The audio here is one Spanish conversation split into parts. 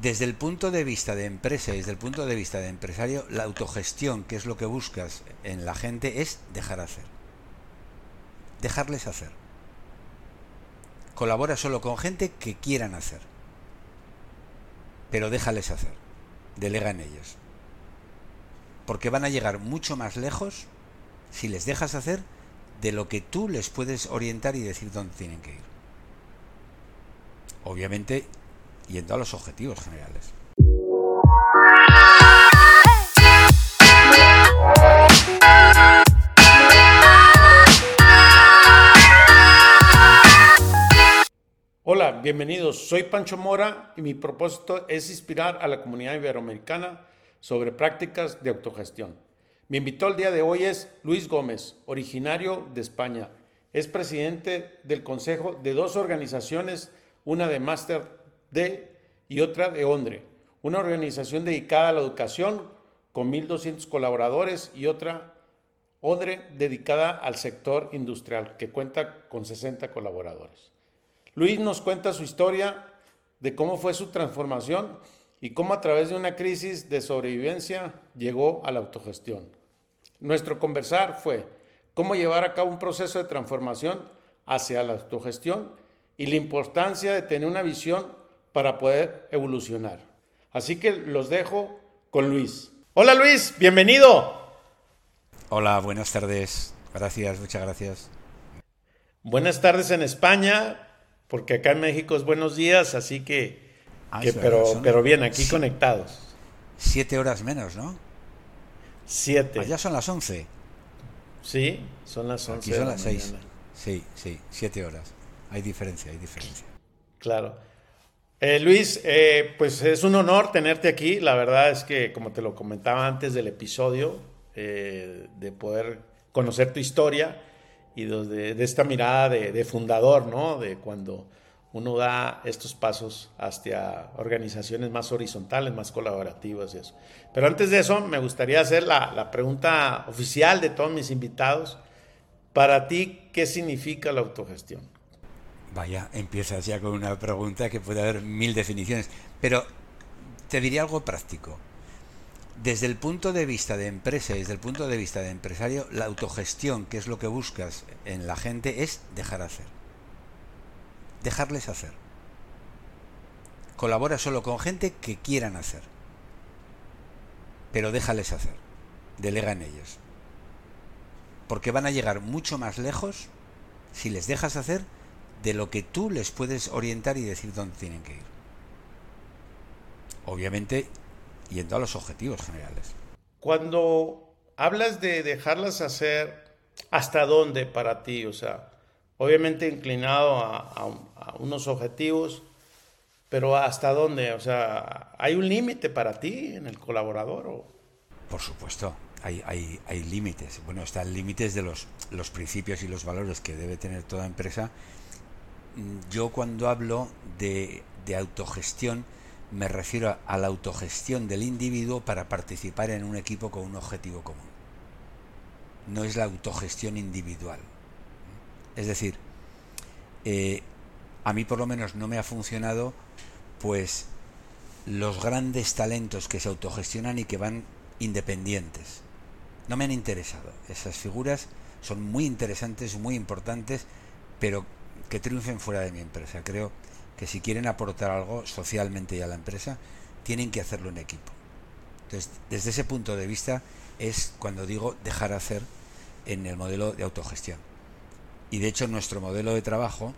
Desde el punto de vista de empresa y desde el punto de vista de empresario, la autogestión, que es lo que buscas en la gente, es dejar hacer. Dejarles hacer. Colabora solo con gente que quieran hacer. Pero déjales hacer. Delega en ellos. Porque van a llegar mucho más lejos si les dejas hacer de lo que tú les puedes orientar y decir dónde tienen que ir. Obviamente yendo a los objetivos generales. Hola, bienvenidos. Soy Pancho Mora y mi propósito es inspirar a la comunidad iberoamericana sobre prácticas de autogestión. Mi invitado el día de hoy es Luis Gómez, originario de España. Es presidente del consejo de dos organizaciones, una de Master D y otra de ONDRE, una organización dedicada a la educación con 1.200 colaboradores y otra ONDRE dedicada al sector industrial que cuenta con 60 colaboradores. Luis nos cuenta su historia de cómo fue su transformación y cómo a través de una crisis de sobrevivencia llegó a la autogestión. Nuestro conversar fue cómo llevar a cabo un proceso de transformación hacia la autogestión y la importancia de tener una visión para poder evolucionar. Así que los dejo con Luis. Hola Luis, bienvenido. Hola, buenas tardes. Gracias, muchas gracias. Buenas tardes en España, porque acá en México es buenos días, así que, ah, pero, pero bien, aquí conectados. Siete horas menos, ¿no? Siete. Allá son las once. Sí, son las once. Aquí son las seis. Sí, sí, siete horas. Hay diferencia, hay diferencia. Claro. Eh, Luis, eh, pues es un honor tenerte aquí. La verdad es que, como te lo comentaba antes del episodio, eh, de poder conocer tu historia y de, esta mirada de, fundador, ¿no? De cuando uno da estos pasos hacia organizaciones más horizontales, más colaborativas y eso. Pero antes de eso, me gustaría hacer la, la pregunta oficial de todos mis invitados. Para ti, ¿qué significa la autogestión? Vaya, empiezas ya con una pregunta que puede haber mil definiciones, pero te diría algo práctico. Desde el punto de vista de empresa y desde el punto de vista de empresario, la autogestión, que es lo que buscas en la gente, es dejar hacer. Dejarles hacer. Colabora solo con gente que quieran hacer. Pero déjales hacer. Delega en ellos. Porque van a llegar mucho más lejos si les dejas hacer de lo que tú les puedes orientar y decir dónde tienen que ir. Obviamente, yendo a los objetivos generales. Cuando hablas de dejarlas hacer, ¿hasta dónde para ti? O sea, obviamente inclinado a, unos objetivos, pero ¿hasta dónde? O sea, ¿hay un límite para ti en el colaborador? O? Por supuesto, hay, hay, hay límites. Bueno, están límites de los, los principios y los valores que debe tener toda empresa yo cuando hablo de, autogestión me refiero a la autogestión del individuo para participar en un equipo con un objetivo común. No es la autogestión individual. Es decir, eh, a mí por lo menos no me ha funcionado pues los grandes talentos que se autogestionan y que van independientes. No me han interesado. Esas figuras son muy interesantes, muy importantes, pero que triunfen fuera de mi empresa. Creo que si quieren aportar algo socialmente y a la empresa, tienen que hacerlo en equipo. Entonces, desde ese punto de vista es cuando digo dejar hacer en el modelo de autogestión. Y de hecho nuestro modelo de trabajo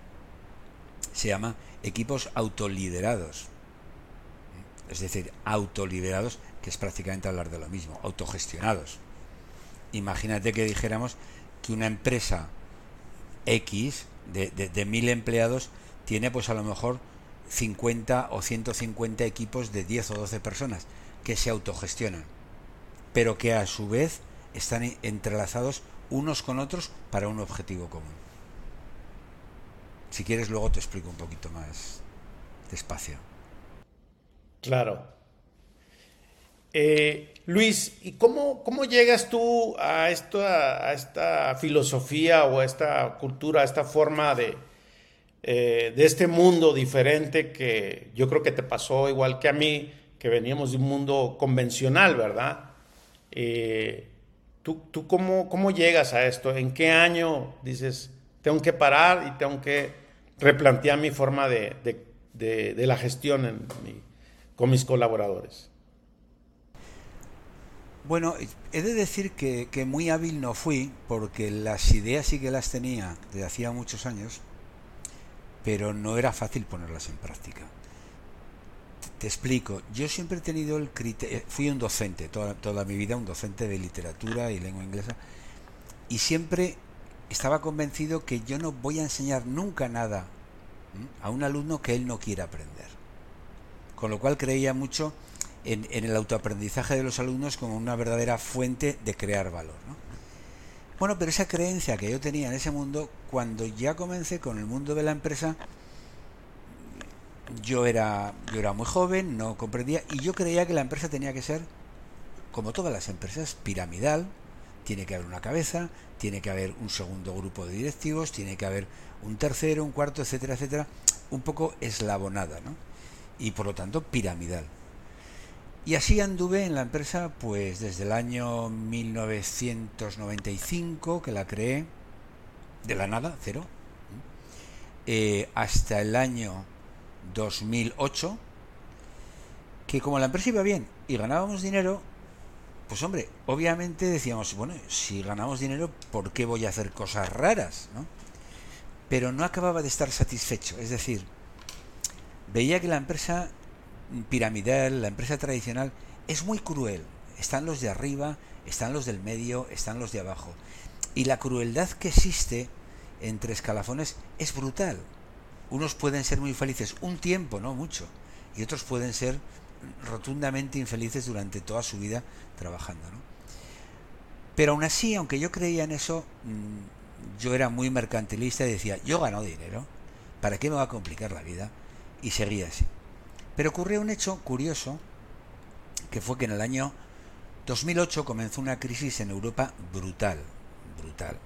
se llama equipos autoliderados. Es decir, autoliderados, que es prácticamente hablar de lo mismo, autogestionados. Imagínate que dijéramos que una empresa X de, mil empleados tiene pues a lo mejor 50 o 150 equipos de 10 o 12 personas que se autogestionan, pero que a su vez están entrelazados unos con otros para un objetivo común. Si quieres luego te explico un poquito más despacio. Claro. Eh, Luis, ¿y cómo, cómo llegas tú a, esto, a esta filosofía o a esta cultura, a esta forma de, eh, de este mundo diferente que yo creo que te pasó igual que a mí, que veníamos de un mundo convencional, ¿verdad? Eh, ¿Tú, tú cómo, cómo llegas a esto? ¿En qué año dices, tengo que parar y tengo que replantear mi forma de, de, de, la gestión con mis colaboradores? Bueno, he de decir que, muy hábil no fui, porque las ideas sí que las tenía desde hacía muchos años, pero no era fácil ponerlas en práctica. Te, explico, yo siempre he tenido el criterio, eh, fui un docente toda, toda mi vida, un docente de literatura y lengua inglesa, y siempre estaba convencido que yo no voy a enseñar nunca nada a un alumno que él no quiera aprender. Con lo cual creía mucho en, el autoaprendizaje de los alumnos como una verdadera fuente de crear valor. ¿no? Bueno, pero esa creencia que yo tenía en ese mundo, cuando ya comencé con el mundo de la empresa, yo era, yo era muy joven, no comprendía, y yo creía que la empresa tenía que ser, como todas las empresas, piramidal, tiene que haber una cabeza, tiene que haber un segundo grupo de directivos, tiene que haber un tercero, un cuarto, etcétera, etcétera, un poco eslabonada, ¿no? Y por lo tanto piramidal. Y así anduve en la empresa pues desde el año 1995 que la creé, de la nada, cero, eh, hasta el año 2008, que como la empresa iba bien y ganábamos dinero, pues hombre, obviamente decíamos, bueno, si ganamos dinero, ¿por qué voy a hacer cosas raras? ¿no? Pero no acababa de estar satisfecho, es decir, veía que la empresa piramidal, la empresa tradicional, es muy cruel. Están los de arriba, están los del medio, están los de abajo. Y la crueldad que existe entre escalafones es brutal. Unos pueden ser muy felices un tiempo, no mucho, y otros pueden ser rotundamente infelices durante toda su vida trabajando. ¿no? Pero aún así, aunque yo creía en eso, mm, yo era muy mercantilista y decía, yo gano dinero, ¿para qué me va a complicar la vida? Y seguía así. Pero ocurrió un hecho curioso, que fue que en el año 2008 comenzó una crisis en Europa brutal, brutal.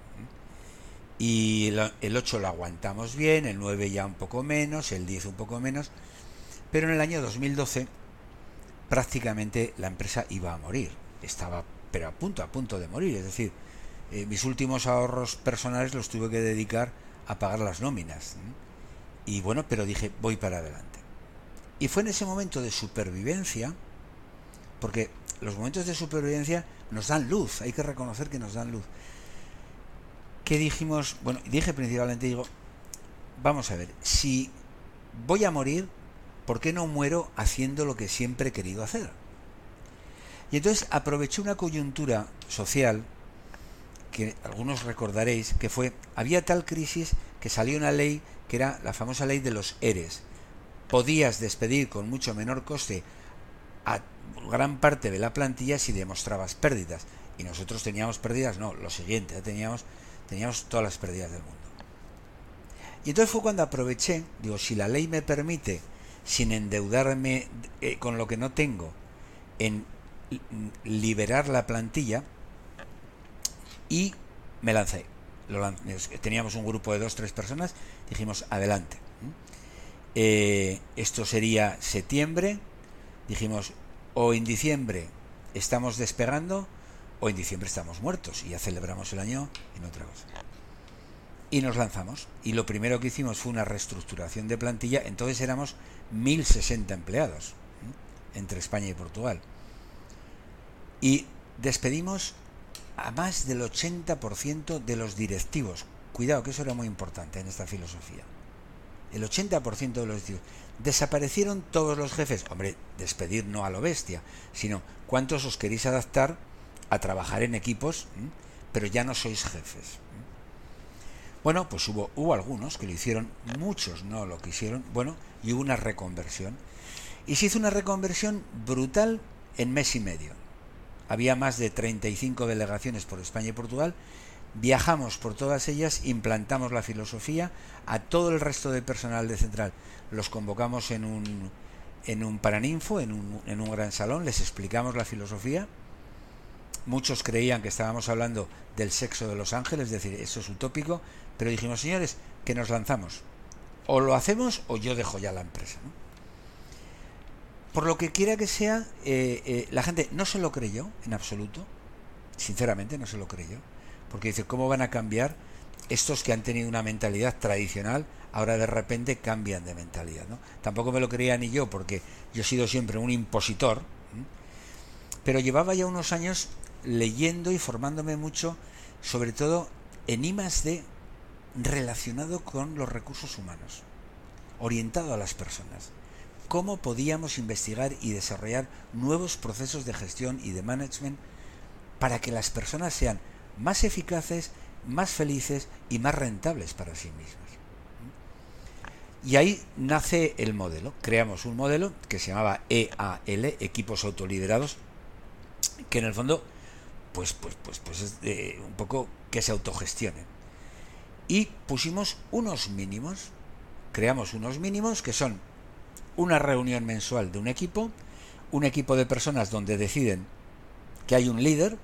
Y el 8 lo aguantamos bien, el 9 ya un poco menos, el 10 un poco menos, pero en el año 2012 prácticamente la empresa iba a morir, estaba pero a punto, a punto de morir, es decir, eh, mis últimos ahorros personales los tuve que dedicar a pagar las nóminas. Y bueno, pero dije, voy para adelante. Y fue en ese momento de supervivencia, porque los momentos de supervivencia nos dan luz, hay que reconocer que nos dan luz. Que dijimos, bueno, dije principalmente, digo, vamos a ver, si voy a morir, ¿por qué no muero haciendo lo que siempre he querido hacer? Y entonces aproveché una coyuntura social que algunos recordaréis que fue, había tal crisis que salió una ley que era la famosa ley de los ERES, podías despedir con mucho menor coste a gran parte de la plantilla si demostrabas pérdidas. Y nosotros teníamos pérdidas, no, lo siguiente, teníamos, teníamos todas las pérdidas del mundo. Y entonces fue cuando aproveché, digo, si la ley me permite, sin endeudarme eh, con lo que no tengo, en liberar la plantilla, y me lancé. Lo Teníamos un grupo de dos, tres personas, dijimos, adelante. Eh, esto sería septiembre. Dijimos, o en diciembre estamos despegando, o en diciembre estamos muertos y ya celebramos el año en otra cosa. Y nos lanzamos. Y lo primero que hicimos fue una reestructuración de plantilla. Entonces éramos 1060 empleados entre España y Portugal. Y despedimos a más del 80% de los directivos. Cuidado, que eso era muy importante en esta filosofía el 80% de los Desaparecieron todos los jefes. Hombre, despedir no a lo bestia, sino cuántos os queréis adaptar a trabajar en equipos, pero ya no sois jefes. Bueno, pues hubo, hubo algunos que lo hicieron, muchos no lo quisieron, bueno, y hubo una reconversión. Y se hizo una reconversión brutal en mes y medio. Había más de 35 delegaciones por España y Portugal Viajamos por todas ellas, implantamos la filosofía a todo el resto del personal de Central. Los convocamos en un, en un paraninfo, en un, en un gran salón, les explicamos la filosofía. Muchos creían que estábamos hablando del sexo de los ángeles, es decir, eso es utópico, pero dijimos, señores, que nos lanzamos. o lo hacemos o yo dejo ya la empresa. Por lo que quiera que sea, eh, eh, la gente no se lo creyó en absoluto, sinceramente no se lo creyó, porque dice, ¿cómo van a cambiar estos que han tenido una mentalidad tradicional? Ahora de repente cambian de mentalidad. ¿no? Tampoco me lo creía ni yo, porque yo he sido siempre un impositor, pero llevaba ya unos años leyendo y formándome mucho, sobre todo en I+D relacionado con los recursos humanos, orientado a las personas. Cómo podíamos investigar y desarrollar nuevos procesos de gestión y de management para que las personas sean más eficaces, más felices y más rentables para sí mismas. Y ahí nace el modelo. Creamos un modelo que se llamaba EAL, Equipos Autoliderados, que en el fondo, pues, pues, pues, pues es un poco que se autogestionen. Y pusimos unos mínimos, creamos unos mínimos que son una reunión mensual de un equipo, un equipo de personas donde deciden que hay un líder,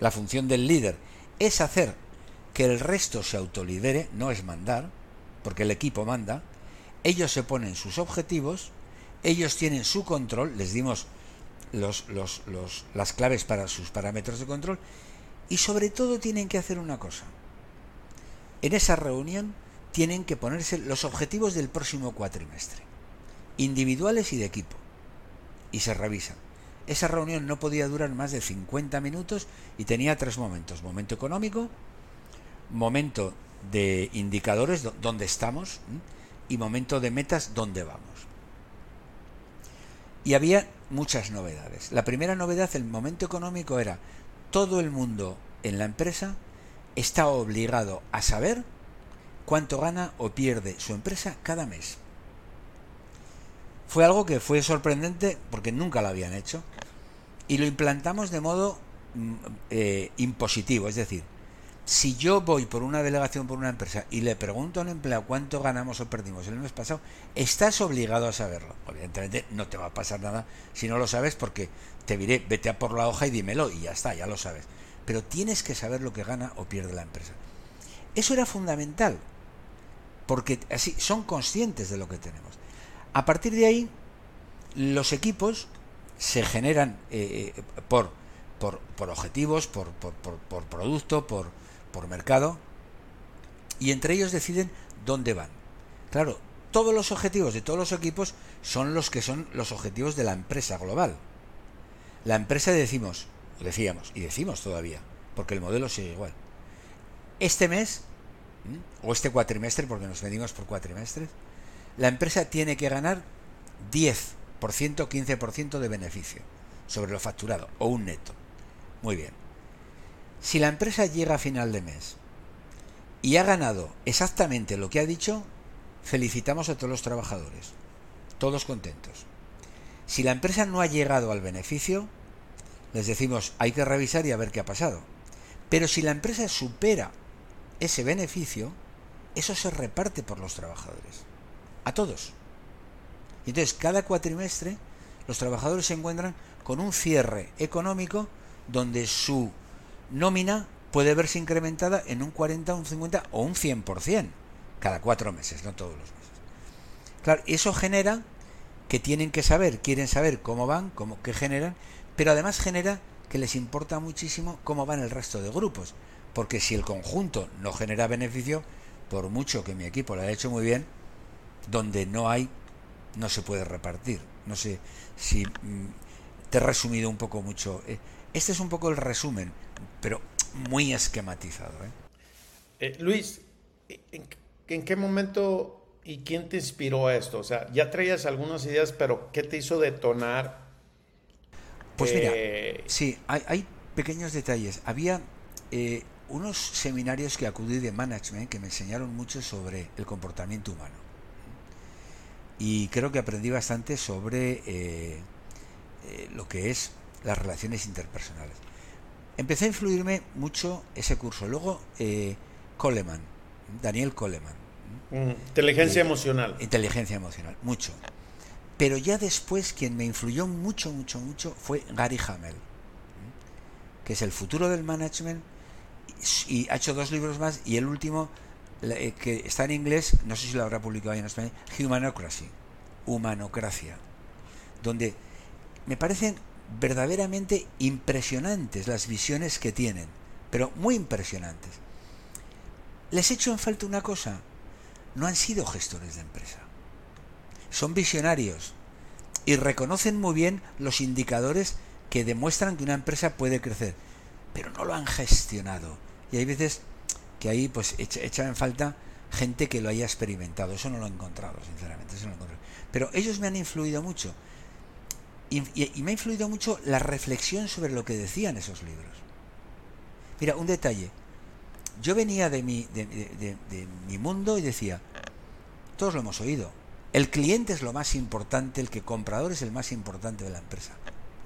la función del líder es hacer que el resto se autolidere, no es mandar, porque el equipo manda, ellos se ponen sus objetivos, ellos tienen su control, les dimos las claves para sus parámetros de control y sobre todo tienen que hacer una cosa. En esa reunión tienen que ponerse los objetivos del próximo cuatrimestre, individuales y de equipo, y se revisan. Esa reunión no podía durar más de 50 minutos y tenía tres momentos. Momento económico, momento de indicadores, dónde estamos, y momento de metas, dónde vamos. Y había muchas novedades. La primera novedad, el momento económico, era todo el mundo en la empresa está obligado a saber cuánto gana o pierde su empresa cada mes. Fue algo que fue sorprendente porque nunca lo habían hecho y lo implantamos de modo mm, eh, impositivo, es decir, si yo voy por una delegación por una empresa y le pregunto a un empleado cuánto ganamos o perdimos el mes pasado, estás obligado a saberlo. Evidentemente no te va a pasar nada si no lo sabes porque te diré, vete a por la hoja y dímelo y ya está, ya lo sabes. Pero tienes que saber lo que gana o pierde la empresa. Eso era fundamental, porque así son conscientes de lo que tenemos. A partir de ahí, los equipos se generan eh, eh, por, objetivos, por, producto, por, por mercado, y entre ellos deciden dónde van. Claro, todos los objetivos de todos los equipos son los que son los objetivos de la empresa global. La empresa decimos, decíamos, y decimos todavía, porque el modelo sigue igual. Este mes, o este cuatrimestre, porque nos medimos por cuatrimestres, la empresa tiene que ganar 10%, 15% de beneficio sobre lo facturado, o un neto. Muy bien. Si la empresa llega a final de mes y ha ganado exactamente lo que ha dicho, felicitamos a todos los trabajadores, todos contentos. Si la empresa no ha llegado al beneficio, les decimos hay que revisar y a ver qué ha pasado. Pero si la empresa supera ese beneficio, eso se reparte por los trabajadores, a todos. Y entonces cada cuatrimestre los trabajadores se encuentran con un cierre económico donde su nómina puede verse incrementada en un 40, un 50 o un 100% cada cuatro meses, no todos los meses. Claro, eso genera que tienen que saber, quieren saber cómo van, cómo, qué generan, pero además genera que les importa muchísimo cómo van el resto de grupos, porque si el conjunto no genera beneficio, por mucho que mi equipo lo haya hecho muy bien, donde no hay, no se puede repartir. No sé si mm, te he resumido un poco mucho. Eh, este es un poco el resumen, pero muy esquematizado. ¿eh? Eh, Luis, ¿en, qué momento y quién te inspiró a esto? O sea, ya traías algunas ideas, pero ¿qué te hizo detonar? Pues mira, eh, sí, hay, pequeños detalles. Había unos seminarios que acudí de management que me enseñaron mucho sobre el comportamiento humano. Y creo que aprendí bastante sobre lo que es las relaciones interpersonales. Empecé a influirme mucho ese curso. Luego, eh, Coleman, Daniel Coleman. Mm, inteligencia emocional. Inteligencia emocional, mucho. Pero ya después quien me influyó mucho, mucho, mucho fue Gary Hamel, que es el futuro del management y ha hecho dos libros más y el último eh, que está en inglés, no sé si lo habrá publicado en español, Humanocracy, Humanocracia, donde me parecen verdaderamente impresionantes las visiones que tienen, pero muy impresionantes. Les hecho en falta una cosa, no han sido gestores de empresa, son visionarios y reconocen muy bien los indicadores que demuestran que una empresa puede crecer, pero no lo han gestionado. Y hay veces que ahí pues echa, en falta gente que lo haya experimentado. Eso no lo he encontrado, sinceramente. Eso no lo Pero ellos me han influido mucho. Y, me ha influido mucho la reflexión sobre lo que decían esos libros. Mira, un detalle. Yo venía de mi, de, mi mundo y decía, todos lo hemos oído, el cliente es lo más importante, el que comprador es el más importante de la empresa.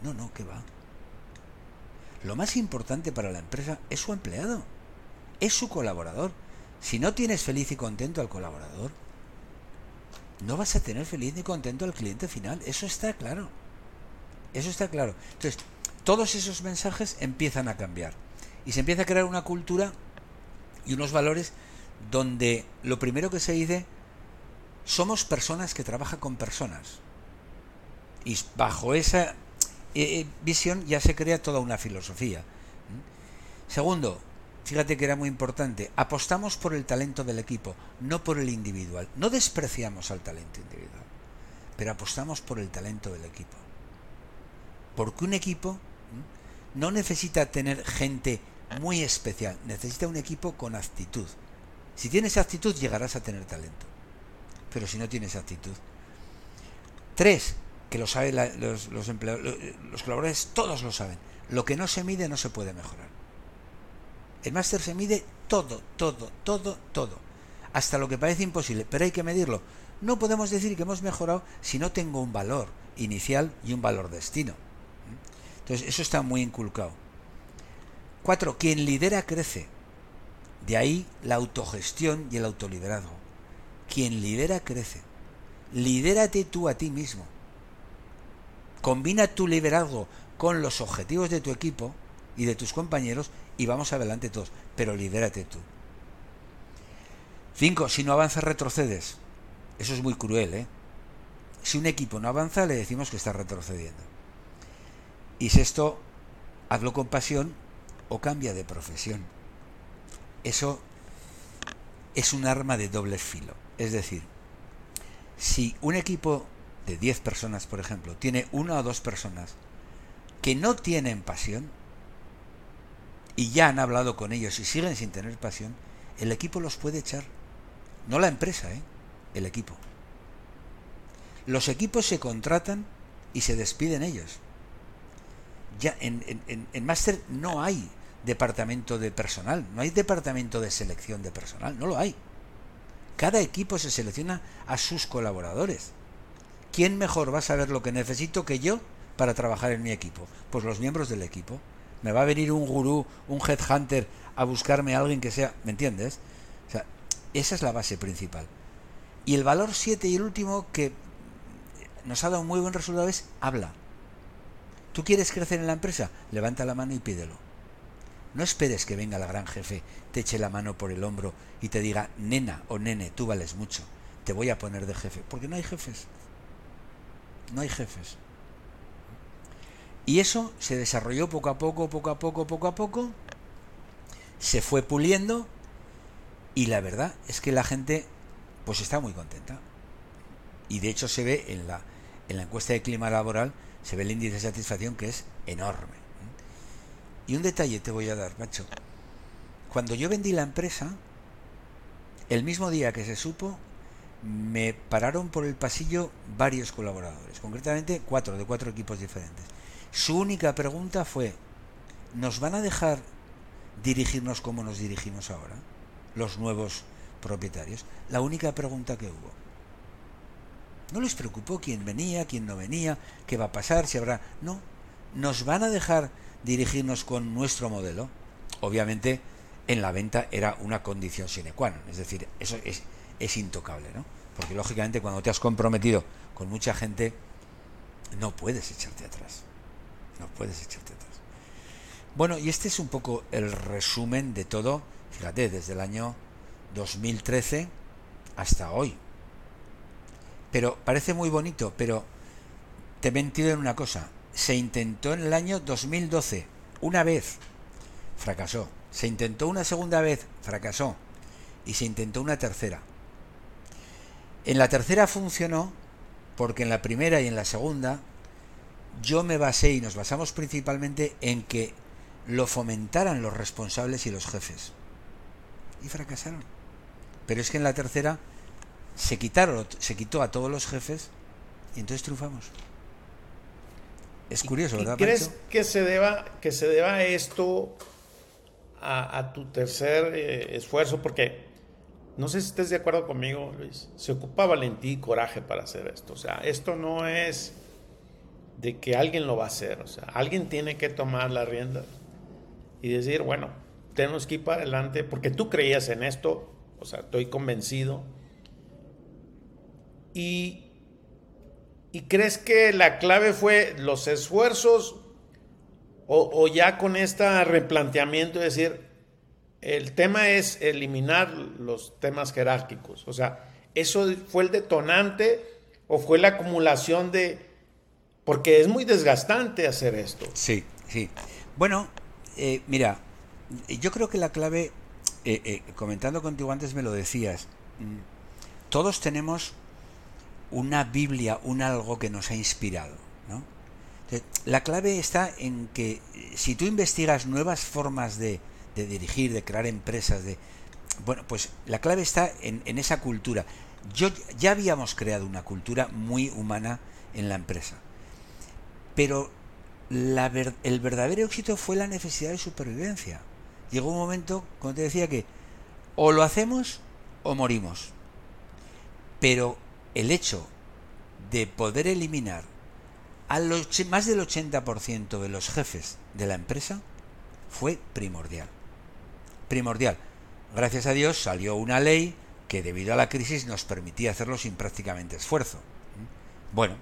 No, no, ¿qué va? Lo más importante para la empresa es su empleado, es su colaborador. Si no tienes feliz y contento al colaborador, no vas a tener feliz ni contento al cliente final. Eso está claro. Eso está claro. Entonces, todos esos mensajes empiezan a cambiar. Y se empieza a crear una cultura y unos valores donde lo primero que se dice, somos personas que trabajan con personas. Y bajo esa eh, eh, visión ya se crea toda una filosofía. Segundo, fíjate que era muy importante, apostamos por el talento del equipo, no por el individual. No despreciamos al talento individual, pero apostamos por el talento del equipo. Porque un equipo no necesita tener gente muy especial, necesita un equipo con actitud. Si tienes actitud llegarás a tener talento, pero si no tienes actitud. Tres, que lo saben los, los, los colaboradores, todos lo saben. Lo que no se mide no se puede mejorar. El máster se mide todo, todo, todo, todo. Hasta lo que parece imposible, pero hay que medirlo. No podemos decir que hemos mejorado si no tengo un valor inicial y un valor destino. Entonces, eso está muy inculcado. Cuatro, quien lidera crece. De ahí la autogestión y el autoliderazgo. Quien lidera crece. Lidérate tú a ti mismo. Combina tu liderazgo con los objetivos de tu equipo y de tus compañeros y vamos adelante todos, pero lidérate tú. Cinco, si no avanzas retrocedes. Eso es muy cruel, ¿eh? Si un equipo no avanza, le decimos que está retrocediendo. Y sexto, hazlo con pasión o cambia de profesión. Eso es un arma de doble filo. Es decir, si un equipo de 10 personas, por ejemplo, tiene una o dos personas que no tienen pasión y ya han hablado con ellos y siguen sin tener pasión, el equipo los puede echar. No la empresa, ¿eh? El equipo. Los equipos se contratan y se despiden ellos. Ya en, en, en Master no hay departamento de personal, no hay departamento de selección de personal, no lo hay. Cada equipo se selecciona a sus colaboradores. ¿quién mejor va a saber lo que necesito que yo para trabajar en mi equipo? Pues los miembros del equipo. Me va a venir un gurú, un headhunter a buscarme a alguien que sea, ¿me entiendes? O sea, esa es la base principal. Y el valor 7 y el último que nos ha dado un muy buen resultado es habla. ¿Tú quieres crecer en la empresa? Levanta la mano y pídelo. No esperes que venga la gran jefe, te eche la mano por el hombro y te diga, nena o nene, tú vales mucho, te voy a poner de jefe, porque no hay jefes no hay jefes. Y eso se desarrolló poco a poco, poco a poco, poco a poco, se fue puliendo y la verdad es que la gente pues está muy contenta. Y de hecho se ve en la, en la encuesta de clima laboral, se ve el índice de satisfacción que es enorme. Y un detalle te voy a dar, macho. Cuando yo vendí la empresa, el mismo día que se supo, me pararon por el pasillo varios colaboradores, concretamente cuatro, de cuatro equipos diferentes. Su única pregunta fue, ¿nos van a dejar dirigirnos como nos dirigimos ahora, los nuevos propietarios? La única pregunta que hubo. No les preocupó quién venía, quién no venía, qué va a pasar, si habrá... No, nos van a dejar dirigirnos con nuestro modelo. Obviamente, en la venta era una condición sine qua non, es decir, eso es es intocable, ¿no? Porque lógicamente cuando te has comprometido con mucha gente, no puedes echarte atrás. No puedes echarte atrás. Bueno, y este es un poco el resumen de todo, fíjate, desde el año 2013 hasta hoy. Pero parece muy bonito, pero te he mentido en una cosa. Se intentó en el año 2012, una vez, fracasó. Se intentó una segunda vez, fracasó. Y se intentó una tercera. En la tercera funcionó porque en la primera y en la segunda yo me basé y nos basamos principalmente en que lo fomentaran los responsables y los jefes. Y fracasaron. Pero es que en la tercera se quitaron, se quitó a todos los jefes y entonces triunfamos. Es curioso, ¿verdad? ¿Crees que se deba que se deba esto a, tu tercer eh, esfuerzo? Porque no sé si estés de acuerdo conmigo, Luis. Se ocupa valentía y coraje para hacer esto. O sea, esto no es de que alguien lo va a hacer. O sea, alguien tiene que tomar la rienda y decir, bueno, tenemos que ir para adelante porque tú creías en esto. O sea, estoy convencido. Y, y crees que la clave fue los esfuerzos o, ya con este replanteamiento, es decir, el tema es eliminar los temas jerárquicos. O sea, ¿eso fue el detonante o fue la acumulación de... Porque es muy desgastante hacer esto. Sí, sí. Bueno, eh, mira, yo creo que la clave, eh, eh, comentando contigo antes me lo decías, mm, todos tenemos una Biblia, un algo que nos ha inspirado. ¿no? la clave está en que si tú investigas nuevas formas de, de dirigir, de crear empresas, de bueno, pues la clave está en, en, esa cultura. Yo ya habíamos creado una cultura muy humana en la empresa, pero la el verdadero éxito fue la necesidad de supervivencia. Llegó un momento, como te decía, que o lo hacemos o morimos. Pero el hecho de poder eliminar a los, más del 80% de los jefes de la empresa fue primordial primordial. Gracias a Dios salió una ley que debido a la crisis nos permitía hacerlo sin prácticamente esfuerzo. Bueno,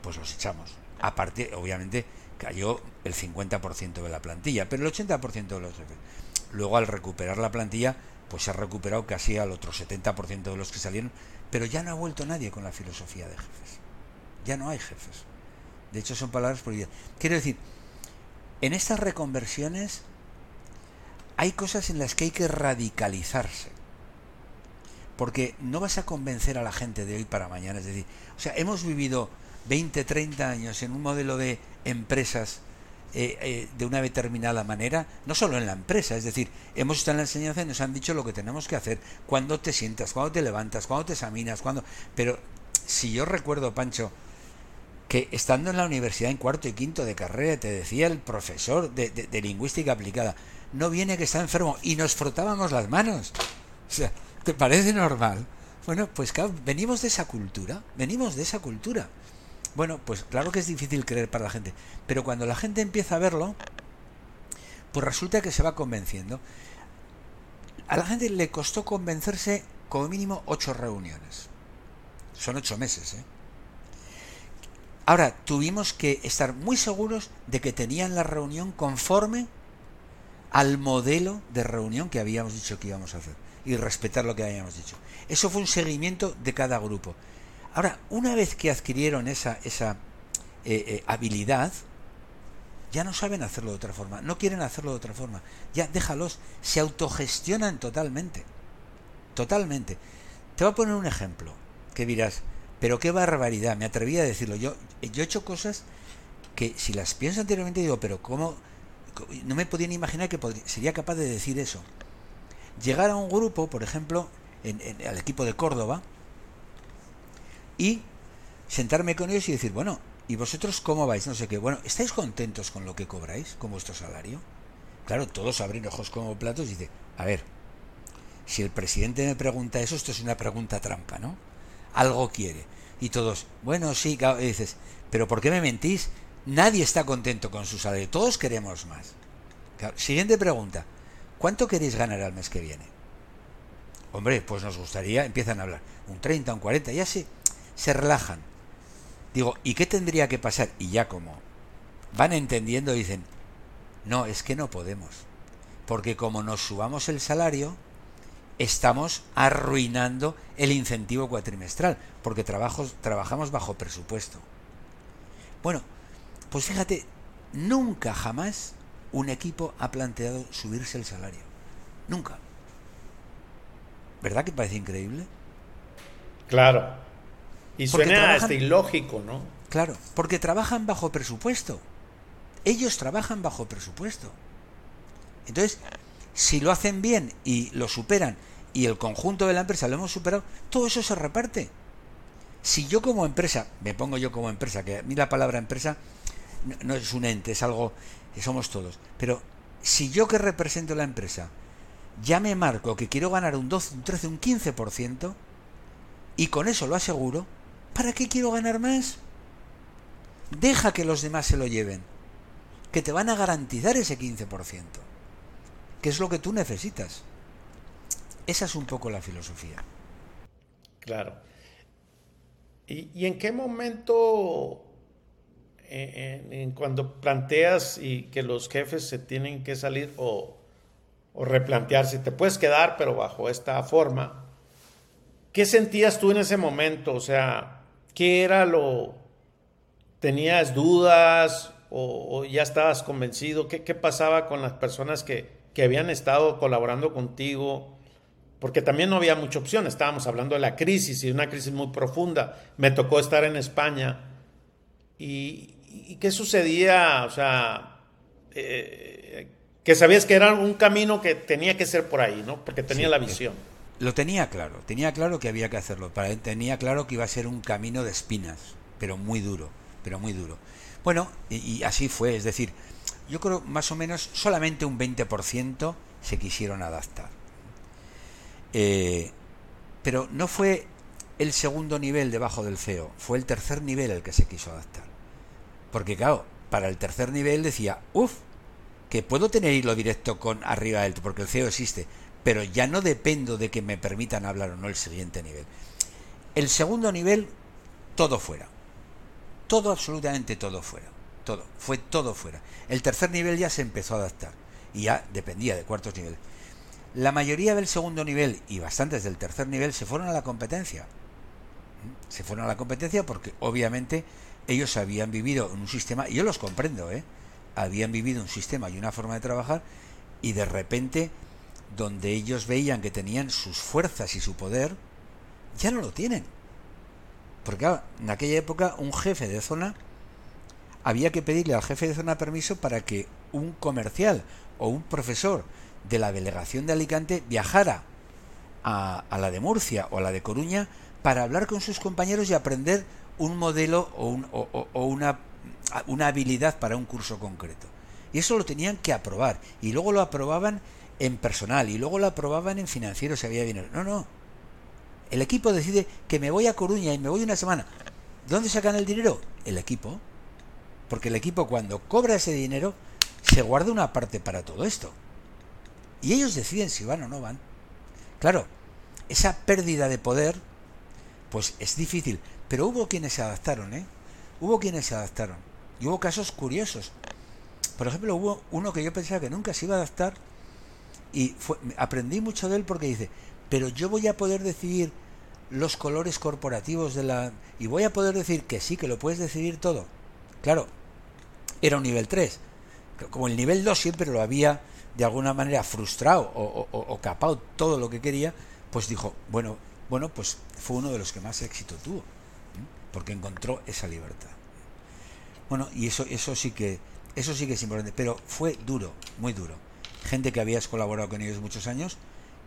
pues los echamos. Aparte, obviamente, cayó el 50% de la plantilla, pero el 80% de los jefes. Luego, al recuperar la plantilla, pues se ha recuperado casi al otro 70% de los que salieron, pero ya no ha vuelto nadie con la filosofía de jefes. Ya no hay jefes. De hecho, son palabras prohibidas. Quiero decir, en estas reconversiones hay cosas en las que hay que radicalizarse. Porque no vas a convencer a la gente de hoy para mañana. Es decir, o sea, hemos vivido 20, 30 años en un modelo de empresas eh, eh, de una determinada manera, no solo en la empresa, es decir, hemos estado en la enseñanza y nos han dicho lo que tenemos que hacer, cuando te sientas, cuando te levantas, cuando te examinas, cuando... Pero si yo recuerdo, Pancho, que estando en la universidad en cuarto y quinto de carrera, te decía el profesor de lingüística aplicada, no viene que está enfermo y nos frotábamos las manos. O sea, ¿te parece normal? Bueno, pues claro, venimos de esa cultura, venimos de esa cultura. Bueno, pues claro que es difícil creer para la gente, pero cuando la gente empieza a verlo, pues resulta que se va convenciendo. A la gente le costó convencerse como mínimo ocho reuniones. Son ocho meses, ¿eh? Ahora, tuvimos que estar muy seguros de que tenían la reunión conforme al modelo de reunión que habíamos dicho que íbamos a hacer y respetar lo que habíamos dicho. Eso fue un seguimiento de cada grupo. Ahora, una vez que adquirieron esa, esa eh, eh, habilidad, ya no saben hacerlo de otra forma, no quieren hacerlo de otra forma. Ya déjalos, se autogestionan totalmente. Totalmente. Te voy a poner un ejemplo que dirás, pero qué barbaridad, me atreví a decirlo. Yo, yo he hecho cosas que si las pienso anteriormente digo, pero ¿cómo, no me podía ni imaginar que sería capaz de decir eso. Llegar a un grupo, por ejemplo, en, al equipo de Córdoba, y sentarme con ellos y decir, bueno, ¿y vosotros cómo vais? No sé qué. Bueno, ¿estáis contentos con lo que cobráis, con vuestro salario? Claro, todos abren ojos como platos y dice, a ver, si el presidente me pregunta eso, esto es una pregunta trampa, ¿no? Algo quiere. Y todos, bueno, sí, y dices, pero ¿por qué me mentís? Nadie está contento con su salario, todos queremos más. siguiente pregunta, ¿cuánto queréis ganar al mes que viene? Hombre, pues nos gustaría, empiezan a hablar, un 30, un 40, ya se, se relajan. Digo, ¿y qué tendría que pasar? Y ya como van entendiendo, dicen, no, es que no podemos. Porque como nos subamos el salario, estamos arruinando el incentivo cuatrimestral, porque trabajamos bajo presupuesto. Bueno, pues fíjate, nunca jamás un equipo ha planteado subirse el salario. Nunca. ¿Verdad que parece increíble? Claro. Y suena hasta ilógico, ¿no? Claro, porque trabajan bajo presupuesto. Ellos trabajan bajo presupuesto. Entonces, si lo hacen bien y lo superan y el conjunto de la empresa lo hemos superado, todo eso se reparte. Si yo como empresa, me pongo yo como empresa, que a mí la palabra empresa no, es un ente, es algo que somos todos, pero si yo que represento la empresa ya me marco que quiero ganar un 12, un 13, un 15% y con eso lo aseguro, ¿para qué quiero ganar más? Deja que los demás se lo lleven, que te van a garantizar ese 15%. ¿Qué es lo que tú necesitas. Esa es un poco la filosofía. Claro. ¿Y, en qué momento, en, cuando planteas y que los jefes se tienen que salir o, o replantearse, te puedes quedar, pero bajo esta forma, ¿qué sentías tú en ese momento? O sea, ¿qué era lo... ¿Tenías dudas o, ya estabas convencido? ¿Qué, ¿Qué pasaba con las personas que, que habían estado colaborando contigo, porque también no había mucha opción, estábamos hablando de la crisis y una crisis muy profunda. Me tocó estar en España y, ¿qué sucedía? O sea, eh, que sabías que era un camino que tenía que ser por ahí, ¿no? Porque tenía la visión. Lo tenía claro, tenía claro que había que hacerlo, tenía claro que iba a ser un camino de espinas, pero muy duro, pero muy duro. Bueno, y así fue, es decir, yo creo más o menos solamente un 20% se quisieron adaptar. Eh, pero no fue el segundo nivel debajo del CEO, fue el tercer nivel el que se quiso adaptar. Porque claro, para el tercer nivel decía, uff, que puedo tener hilo directo con arriba del, porque el CEO existe, pero ya no dependo de que me permitan hablar o no el siguiente nivel. El segundo nivel, todo fuera. Todo, absolutamente todo fuera todo, fue todo fuera. El tercer nivel ya se empezó a adaptar y ya dependía de cuartos niveles. La mayoría del segundo nivel y bastantes del tercer nivel se fueron a la competencia. Se fueron a la competencia porque obviamente ellos habían vivido en un sistema, y yo los comprendo, ¿eh? habían vivido un sistema y una forma de trabajar y de repente donde ellos veían que tenían sus fuerzas y su poder, ya no lo tienen. Porque en aquella época un jefe de zona había que pedirle al jefe de zona permiso para que un comercial o un profesor de la delegación de Alicante viajara a, la de Murcia o a la de Coruña para hablar con sus compañeros y aprender un modelo o, una, una habilidad para un curso concreto. Y eso lo tenían que aprobar. Y luego lo aprobaban en personal. Y luego lo aprobaban en financiero si había dinero. No, no. El equipo decide que me voy a Coruña y me voy una semana. ¿Dónde sacan el dinero? El equipo. Porque el equipo cuando cobra ese dinero se guarda una parte para todo esto. Y ellos deciden si van o no van. Claro, esa pérdida de poder, pues es difícil. Pero hubo quienes se adaptaron, ¿eh? Hubo quienes se adaptaron. Y hubo casos curiosos. Por ejemplo, hubo uno que yo pensaba que nunca se iba a adaptar y aprendí mucho de él porque dice, pero yo voy a poder decidir los colores corporativos de la... y voy a poder decir que sí, que lo puedes decidir todo. Claro, era un nivel 3. Como el nivel 2 siempre lo había de alguna manera frustrado o, capado todo lo que quería, pues dijo, bueno, bueno, pues fue uno de los que más éxito tuvo, porque encontró esa libertad. Bueno, y eso, eso sí que, eso sí que es importante, pero fue duro, muy duro. Gente que habías colaborado con ellos muchos años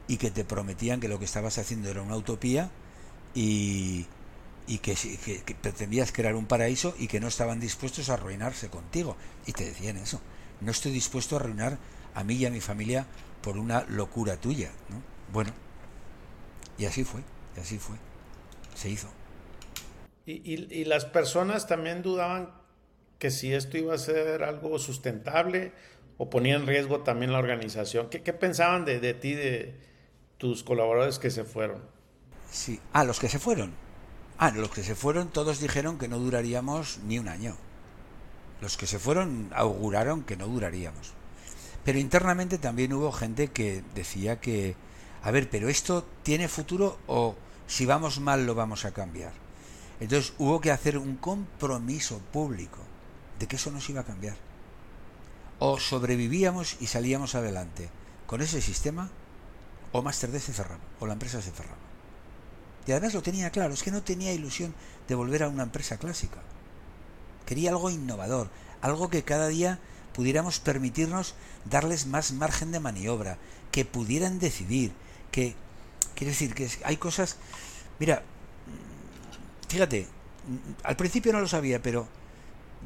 y que te prometían que lo que estabas haciendo era una utopía y, y que, que, pretendías crear un paraíso y que no estaban dispuestos a arruinarse contigo. Y te decían eso. No estoy dispuesto a arruinar a mí y a mi familia por una locura tuya. ¿no? Bueno, y así fue, y así fue. Se hizo. Y, las personas también dudaban que si esto iba a ser algo sustentable o ponía en riesgo también la organización. ¿Qué, pensaban de, de ti, de tus colaboradores que se fueron? Sí, ah, los que se fueron. Ah, los que se fueron todos dijeron que no duraríamos ni un año. Los que se fueron auguraron que no duraríamos. Pero internamente también hubo gente que decía que a ver, pero esto tiene futuro o si vamos mal lo vamos a cambiar. Entonces hubo que hacer un compromiso público de que eso no se iba a cambiar. O sobrevivíamos y salíamos adelante con ese sistema, o más tarde se cerraba, o la empresa se cerraba. Y además lo tenía claro, es que no tenía ilusión de volver a una empresa clásica. Quería algo innovador, algo que cada día pudiéramos permitirnos darles más margen de maniobra, que pudieran decidir, que, quiere decir, que hay cosas, mira, fíjate, al principio no lo sabía, pero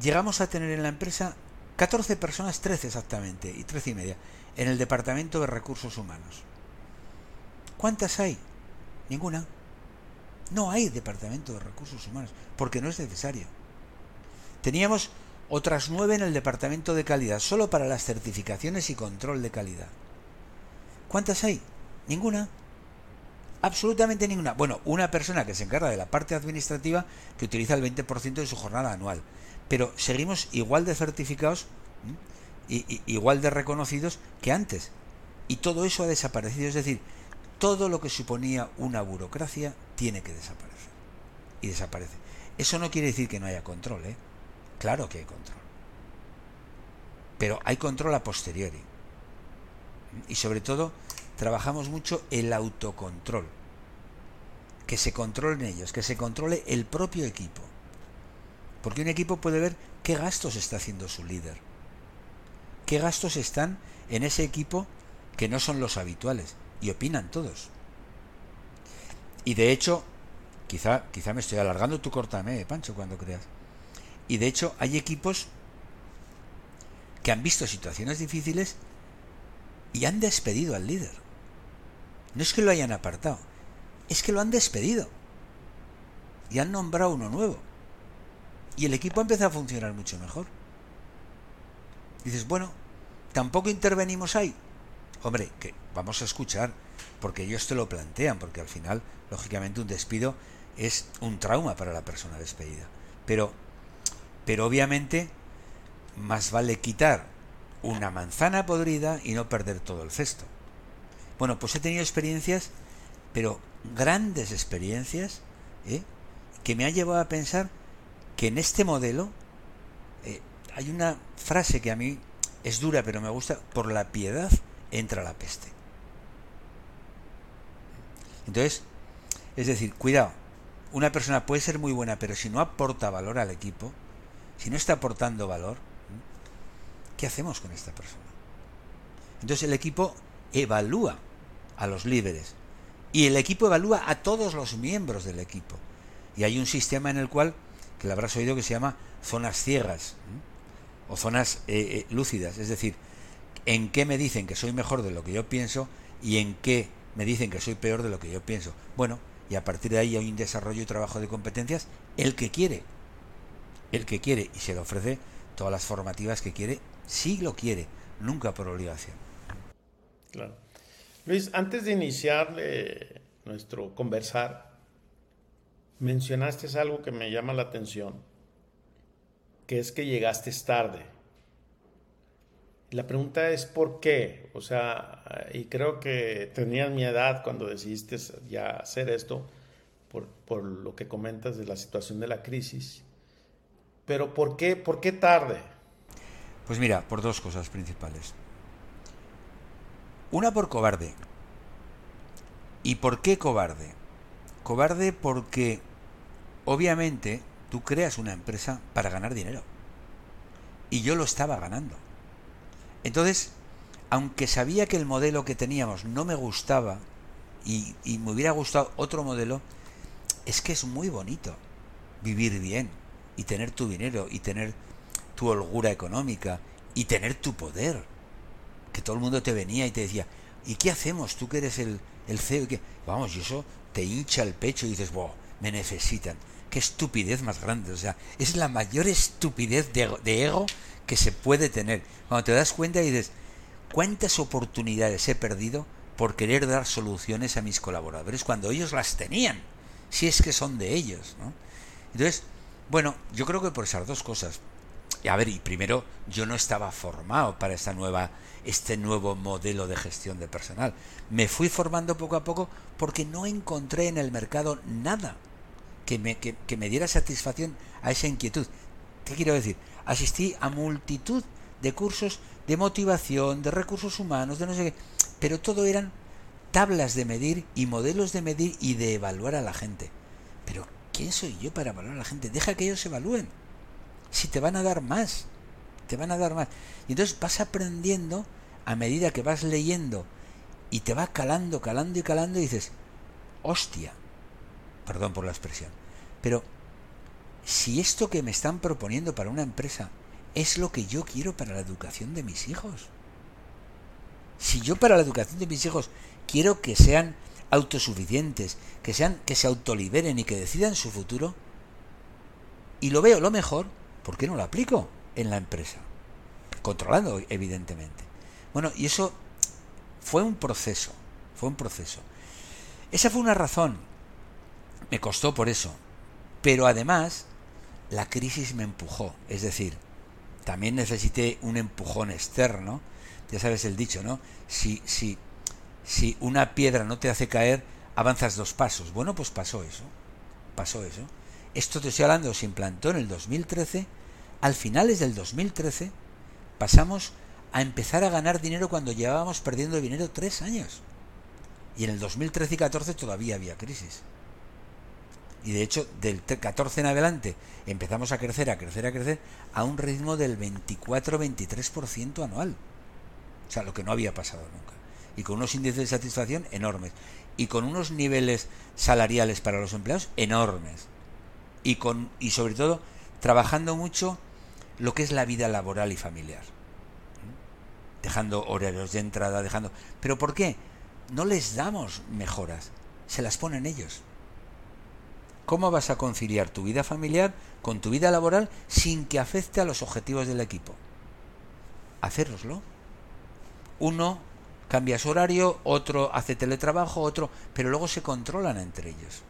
llegamos a tener en la empresa 14 personas, 13 exactamente, y 13 y media, en el Departamento de Recursos Humanos. ¿Cuántas hay? Ninguna. No hay Departamento de Recursos Humanos, porque no es necesario. Teníamos otras nueve en el Departamento de Calidad, solo para las certificaciones y control de calidad. ¿Cuántas hay? Ninguna. Absolutamente ninguna. Bueno, una persona que se encarga de la parte administrativa que utiliza el 20% de su jornada anual. Pero seguimos igual de certificados y, igual de reconocidos que antes. Y todo eso ha desaparecido. Es decir, todo lo que suponía una burocracia tiene que desaparecer. Y desaparece. Eso no quiere decir que no haya control, ¿eh? Claro que hay control. Pero hay control a posteriori. Y sobre todo trabajamos mucho el autocontrol. Que se controlen ellos, que se controle el propio equipo. Porque un equipo puede ver qué gastos está haciendo su líder. Qué gastos están en ese equipo que no son los habituales. Y opinan todos. Y de hecho, quizá, quizá me estoy alargando, tú cortame, Pancho, cuando creas. Y de hecho hay equipos que han visto situaciones difíciles y han despedido al líder. No es que lo hayan apartado, es que lo han despedido. Y han nombrado uno nuevo. Y el equipo empieza a funcionar mucho mejor. Dices, bueno, tampoco intervenimos ahí. Hombre, que vamos a escuchar, porque ellos te lo plantean, porque al final, lógicamente, un despido es un trauma para la persona despedida. Pero, pero obviamente, más vale quitar una manzana podrida y no perder todo el cesto. Bueno, pues he tenido experiencias, pero grandes experiencias, ¿eh? que me han llevado a pensar que en este modelo eh, hay una frase que a mí es dura, pero me gusta, por la piedad entra la peste. Entonces, es decir, cuidado, una persona puede ser muy buena, pero si no aporta valor al equipo, si no está aportando valor, ¿qué hacemos con esta persona? Entonces el equipo evalúa a los líderes. Y el equipo evalúa a todos los miembros del equipo. Y hay un sistema en el cual, que lo habrás oído, que se llama zonas ciegas o zonas eh, eh, lúcidas. Es decir, en qué me dicen que soy mejor de lo que yo pienso y en qué me dicen que soy peor de lo que yo pienso. Bueno, y a partir de ahí hay un desarrollo y trabajo de competencias, el que quiere, el que quiere, y se le ofrece todas las formativas que quiere, si lo quiere, nunca por obligación. Claro. Luis, antes de iniciar eh, nuestro conversar, mencionaste algo que me llama la atención, que es que llegaste tarde. La pregunta es por qué, o sea, y creo que tenías mi edad cuando decidiste ya hacer esto, por, por, lo que comentas de la situación de la crisis, pero ¿por qué, por qué tarde? Pues mira, por dos cosas principales. Una por cobarde. ¿Y por qué cobarde? Cobarde porque obviamente tú creas una empresa para ganar dinero. Y yo lo estaba ganando. Entonces, aunque sabía que el modelo que teníamos no me gustaba y, me hubiera gustado otro modelo, es que es muy bonito vivir bien y tener tu dinero y tener tu holgura económica y tener tu poder que todo el mundo te venía y te decía, ¿y qué hacemos? Tú que eres el, el CEO, que vamos, y eso te hincha el pecho y dices, wow, me necesitan. Qué estupidez más grande, o sea, es la mayor estupidez de, de ego que se puede tener. Cuando te das cuenta y dices, ¿cuántas oportunidades he perdido por querer dar soluciones a mis colaboradores cuando ellos las tenían? Si es que son de ellos, ¿no? Entonces, bueno, yo creo que por esas dos cosas. a ver, y primero yo no estaba formado para esta nueva, este nuevo modelo de gestión de personal. Me fui formando poco a poco porque no encontré en el mercado nada que me, que, que me diera satisfacción a esa inquietud. ¿Qué quiero decir? Asistí a multitud de cursos de motivación, de recursos humanos, de no sé qué, pero todo eran tablas de medir y modelos de medir y de evaluar a la gente. Pero ¿quién soy yo para evaluar a la gente? Deja que ellos evalúen. Si te van a dar más, te van a dar más. Y entonces vas aprendiendo a medida que vas leyendo y te va calando, calando y calando y dices, hostia, perdón por la expresión, pero si esto que me están proponiendo para una empresa es lo que yo quiero para la educación de mis hijos, si yo para la educación de mis hijos quiero que sean autosuficientes, que sean que se autoliberen y que decidan su futuro y lo veo lo mejor, ¿por qué no lo aplico en la empresa? Controlando evidentemente. Bueno, y eso fue un proceso, fue un proceso. Esa fue una razón. Me costó por eso. Pero además, la crisis me empujó. Es decir, también necesité un empujón externo. Ya sabes el dicho, ¿no? Si, si, si una piedra no te hace caer, avanzas dos pasos. Bueno, pues pasó eso. Pasó eso. Esto te estoy hablando, se implantó en el 2013. Al finales del 2013 pasamos a empezar a ganar dinero cuando llevábamos perdiendo dinero tres años. Y en el 2013 y 14 todavía había crisis. Y de hecho, del 14 en adelante empezamos a crecer, a crecer, a crecer a un ritmo del 24-23% anual. O sea, lo que no había pasado nunca. Y con unos índices de satisfacción enormes. Y con unos niveles salariales para los empleados enormes. Y, con, y sobre todo, trabajando mucho lo que es la vida laboral y familiar. Dejando horarios de entrada, dejando... ¿Pero por qué? No les damos mejoras, se las ponen ellos. ¿Cómo vas a conciliar tu vida familiar con tu vida laboral sin que afecte a los objetivos del equipo? Hacéroslo. Uno cambia su horario, otro hace teletrabajo, otro, pero luego se controlan entre ellos.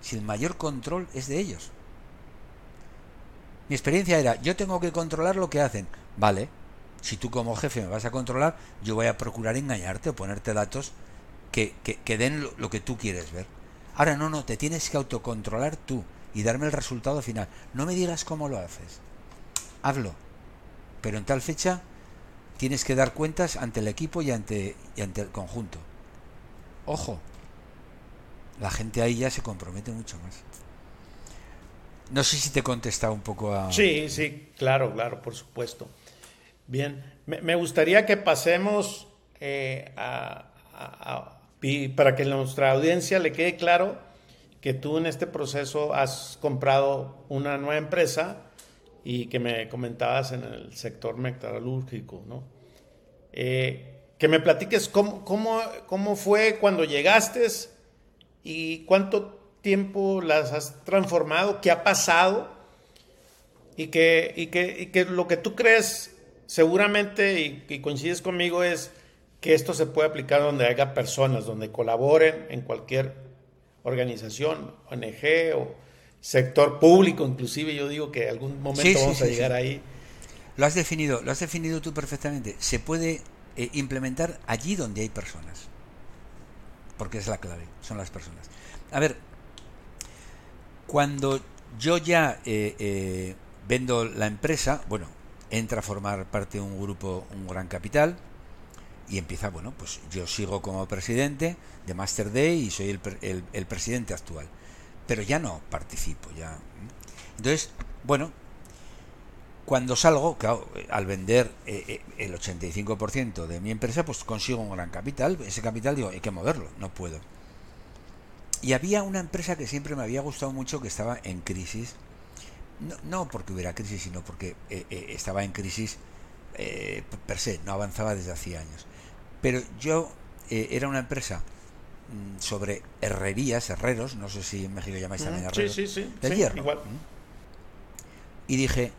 Si el mayor control es de ellos. Mi experiencia era, yo tengo que controlar lo que hacen. Vale, si tú como jefe me vas a controlar, yo voy a procurar engañarte o ponerte datos que, que, den lo que tú quieres ver. Ahora no, no, te tienes que autocontrolar tú y darme el resultado final. No me digas cómo lo haces. Hazlo. Pero en tal fecha tienes que dar cuentas ante el equipo y ante, y ante el conjunto. Ojo, la gente ahí ya se compromete mucho más. No sé si te he contestado un poco a... Sí, sí, claro, claro, por supuesto. Bien, me, gustaría que pasemos eh, a, y para que nuestra audiencia le quede claro que tú en este proceso has comprado una nueva empresa y que me comentabas en el sector metalúrgico, ¿no? Eh, que me platiques cómo, cómo, cómo fue cuando llegaste y cuánto tiempo las has transformado, qué ha pasado y que, y que, y que lo que tú crees seguramente y, y coincides conmigo es que esto se puede aplicar donde haya personas, donde colaboren en cualquier organización, ONG o sector público, inclusive yo digo que algún momento vamos a llegar ahí. Lo has definido, lo has definido tú perfectamente. Se puede eh, implementar allí donde hay personas, porque es la clave, son las personas. A ver, cuando yo ya eh, eh, vendo la empresa, bueno, entra a formar parte de un grupo, un gran capital, y empieza, bueno, pues yo sigo como presidente de Master Day y soy el, el, presidente actual, pero ya no participo, ya. Entonces, bueno, cuando salgo, al vender eh, eh, el 85% de mi empresa, pues consigo un gran capital, ese capital digo, hay que moverlo, no puedo. Y había una empresa que siempre me había gustado mucho que estaba en crisis, no, no porque hubiera crisis, sino porque eh, estaba en crisis per se, no avanzaba desde hacía años. Pero yo eh, era una empresa mm, sobre herrerías, herreros, no sé si en México llamáis también herreros, sí, sí, de hierro. Igual. Y dije,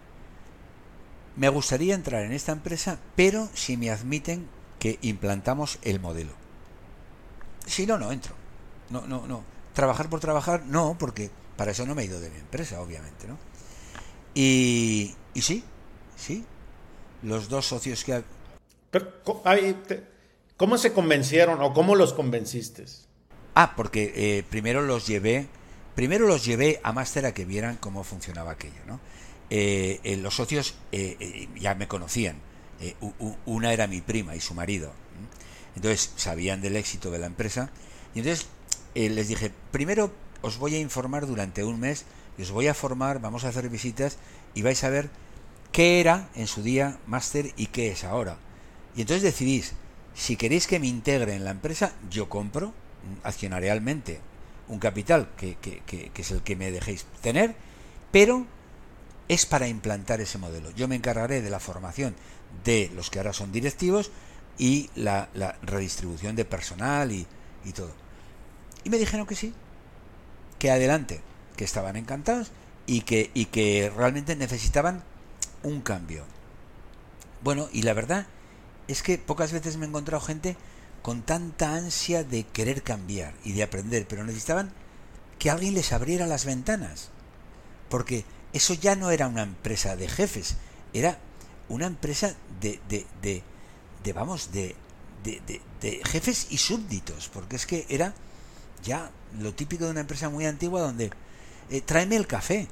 me gustaría entrar en esta empresa, pero si me admiten que implantamos el modelo. Si no, no entro. No, no, no. Trabajar por trabajar, no, porque para eso no me he ido de mi empresa, obviamente, ¿no? Y, Y sí, sí. Los dos socios que... ¿Cómo se convencieron o cómo los convenciste? Ah, porque eh, primero los llevé, primero los llevé a Máster a que vieran cómo funcionaba aquello, ¿no? Eh, eh, los socios ya me conocían. una era mi prima y su marido. Entonces sabían del éxito de la empresa. Y entonces les dije, primero os voy a informar durante un mes os voy a formar, vamos a hacer visitas y vais a ver qué era en su día Máster y qué es ahora. Y entonces decidís, si queréis que me integre en la empresa, yo compro accionarialmente un capital que, que, es el que me dejéis tener, pero es para implantar ese modelo. Yo me encargaré de la formación de los que ahora son directivos y la, redistribución de personal y, y todo. Y me dijeron que sí, que adelante, que estaban encantados y que, y que realmente necesitaban un cambio. Bueno, y la verdad es que pocas veces me he encontrado gente con tanta ansia de querer cambiar y de aprender, pero necesitaban que alguien les abriera las ventanas. Porque eso ya no era una empresa de jefes, era una empresa de, de, de, de vamos, de, de, jefes y súbditos, porque es que era ya lo típico de una empresa muy antigua donde eh, tráeme el café.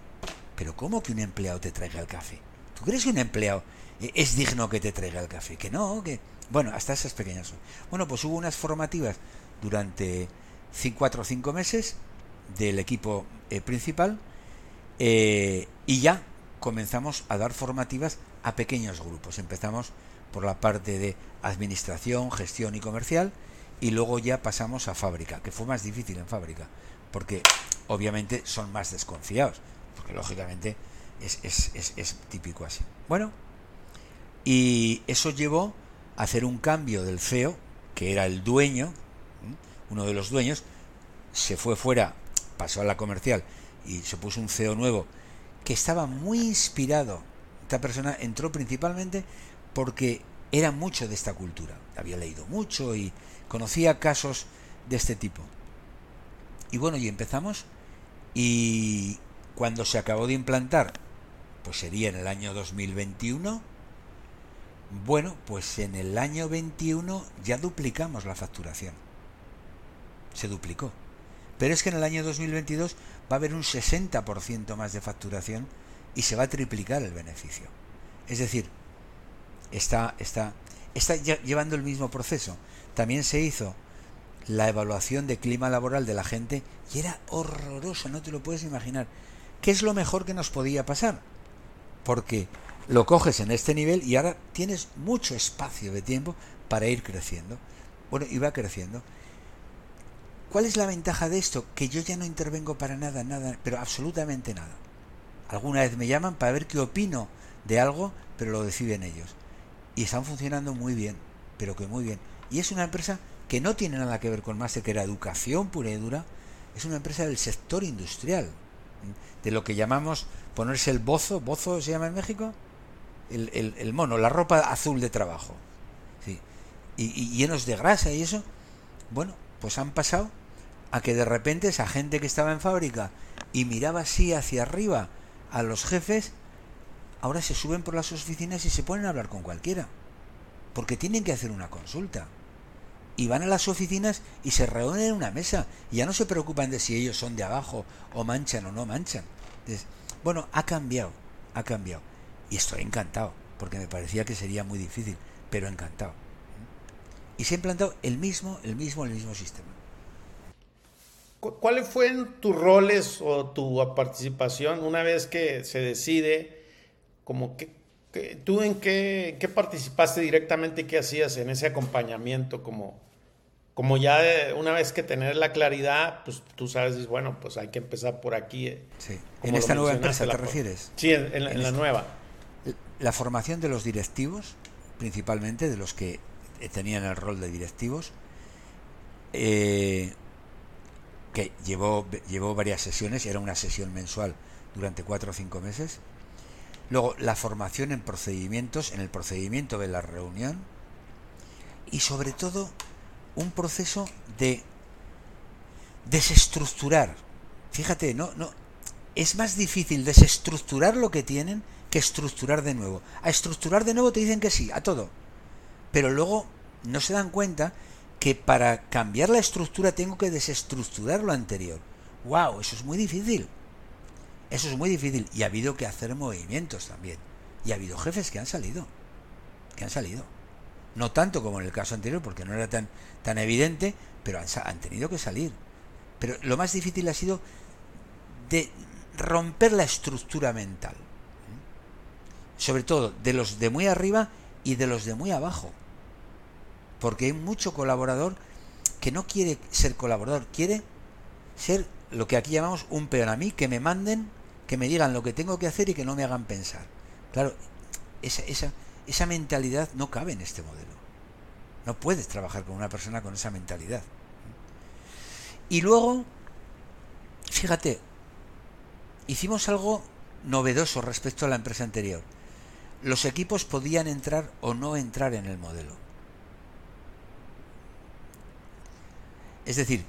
Pero ¿cómo que un empleado te traiga el café? ¿Tú crees que un empleado es digno que te traiga el café? Que no, que... Bueno, hasta esas pequeñas. Bueno, pues hubo unas formativas durante cinco, cuatro o cinco meses del equipo eh, principal y ya comenzamos a dar formativas a pequeños grupos. Empezamos por la parte de administración, gestión y comercial y luego ya pasamos a fábrica, que fue más difícil en fábrica, porque obviamente son más desconfiados, porque lógicamente es, es, es, es típico así. Bueno, y eso llevó a hacer un cambio del CEO, que era el dueño, uno de los dueños, se fue fuera, pasó a la comercial y se puso un CEO nuevo que estaba muy inspirado. Esta persona entró principalmente porque era mucho de esta cultura. Había leído mucho y conocía casos de este tipo. Y bueno, y empezamos y cuando se acabó de implantar, pues sería en el año 2021, bueno, pues en el año 21 ya duplicamos la facturación. Se duplicó. Pero es que en el año 2022 va a haber un 60% más de facturación y se va a triplicar el beneficio. Es decir, está, está, está llevando el mismo proceso. También se hizo la evaluación de clima laboral de la gente y era horroroso, no te lo puedes imaginar. ¿Qué es lo mejor que nos podía pasar? Porque lo coges en este nivel y ahora tienes mucho espacio de tiempo para ir creciendo. Bueno, y va creciendo. ¿Cuál es la ventaja de esto? Que yo ya no intervengo para nada, nada, pero absolutamente nada. Alguna vez me llaman para ver qué opino de algo, pero lo deciden ellos. Y están funcionando muy bien, pero que muy bien. Y es una empresa que no tiene nada que ver con más que la educación pura y dura, es una empresa del sector industrial, de lo que llamamos ponerse el bozo, bozo se llama en México, el, mono, la ropa azul de trabajo, sí. y llenos de grasa y eso, bueno, pues han pasado a que de repente esa gente que estaba en fábrica y miraba así hacia arriba a los jefes, ahora se suben por las oficinas y se ponen a hablar con cualquiera porque tienen que hacer una consulta. Y van a las oficinas y se reúnen en una mesa. Y ya no se preocupan de si ellos son de abajo o manchan o no manchan. bueno, ha cambiado, ha cambiado. Y estoy encantado, porque me parecía que sería muy difícil, pero encantado. Y se ha implantado el mismo, el mismo, el mismo sistema. ¿Cuáles fueron tus roles o tu participación una vez que se decide como que ¿Tú en qué, participaste directamente y qué hacías en ese acompañamiento? Como, como ya una vez que tener la claridad, pues tú sabes, bueno, pues hay que empezar por aquí. Eh, sí. ¿En esta nueva empresa te refieres? Sí, en, la nueva. La formación de los directivos, principalmente de los que tenían el rol de directivos, eh, que llevó, llevó varias sesiones, era una sesión mensual durante cuatro o cinco meses Luego, la formación en procedimientos, en el procedimiento de la reunión. Y sobre todo, un proceso de desestructurar. Fíjate, no, no, es más difícil desestructurar lo que tienen que estructurar de nuevo. A estructurar de nuevo te dicen que sí, a todo. Pero luego no se dan cuenta que para cambiar la estructura tengo que desestructurar lo anterior. ¡Wow! Eso es muy difícil. Eso es muy difícil. Y ha habido que hacer movimientos también. Y ha habido jefes que han salido. Que han salido. No tanto como en el caso anterior, porque no era tan, tan evidente, pero han, han tenido que salir. Pero lo más difícil ha sido de romper la estructura mental. Sobre todo de los de muy arriba y de los de muy abajo. Porque hay mucho colaborador que no quiere ser colaborador, quiere ser lo que aquí llamamos un peón a mí, que me manden que me digan lo que tengo que hacer y que no me hagan pensar. Claro, esa, esa, esa mentalidad no cabe en este modelo. No puedes trabajar con una persona con esa mentalidad. Y luego, fíjate, hicimos algo novedoso respecto a la empresa anterior. Los equipos podían entrar o no entrar en el modelo. Es decir,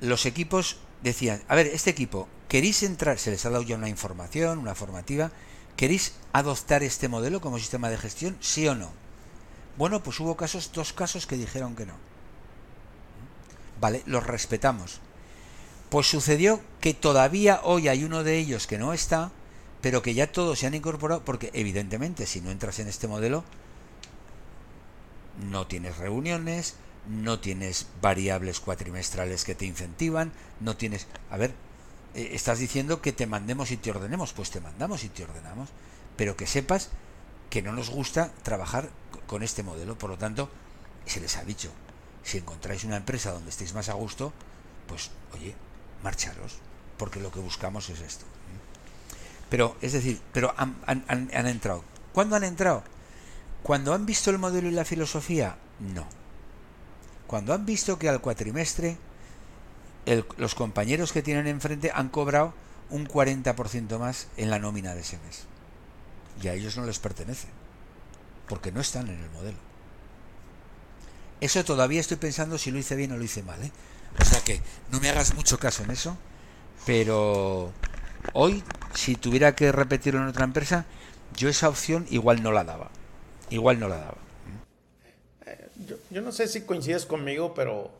los equipos decían, a ver, este equipo ¿Queréis entrar? Se les ha dado ya una información, una formativa. ¿Queréis adoptar este modelo como sistema de gestión? ¿Sí o no? Bueno, pues hubo casos, dos casos que dijeron que no. Vale, los respetamos. Pues sucedió que todavía hoy hay uno de ellos que no está, pero que ya todos se han incorporado, porque evidentemente si no entras en este modelo, no tienes reuniones, no tienes variables cuatrimestrales que te incentivan, no tienes... A ver, eh, estás diciendo que te mandemos y te ordenemos, pues te mandamos y te ordenamos, pero que sepas que no nos gusta trabajar con este modelo, por lo tanto, se les ha dicho, si encontráis una empresa donde estéis más a gusto, pues oye, marcharos, porque lo que buscamos es esto. Pero, es decir, pero han, entrado. ¿Cuándo han entrado? Cuando han visto el modelo y la filosofía, no. Cuando han visto que al cuatrimestre los compañeros que tienen enfrente han cobrado un 40% más en la nómina de ese mes. Y a ellos no les pertenece, porque no están en el modelo. Eso todavía estoy pensando si lo hice bien o lo hice mal. ¿eh? O sea que no me hagas mucho caso en eso, pero hoy, si tuviera que repetirlo en otra empresa, yo esa opción igual no la daba. Igual no la daba. Eh, yo no sé si coincides conmigo, pero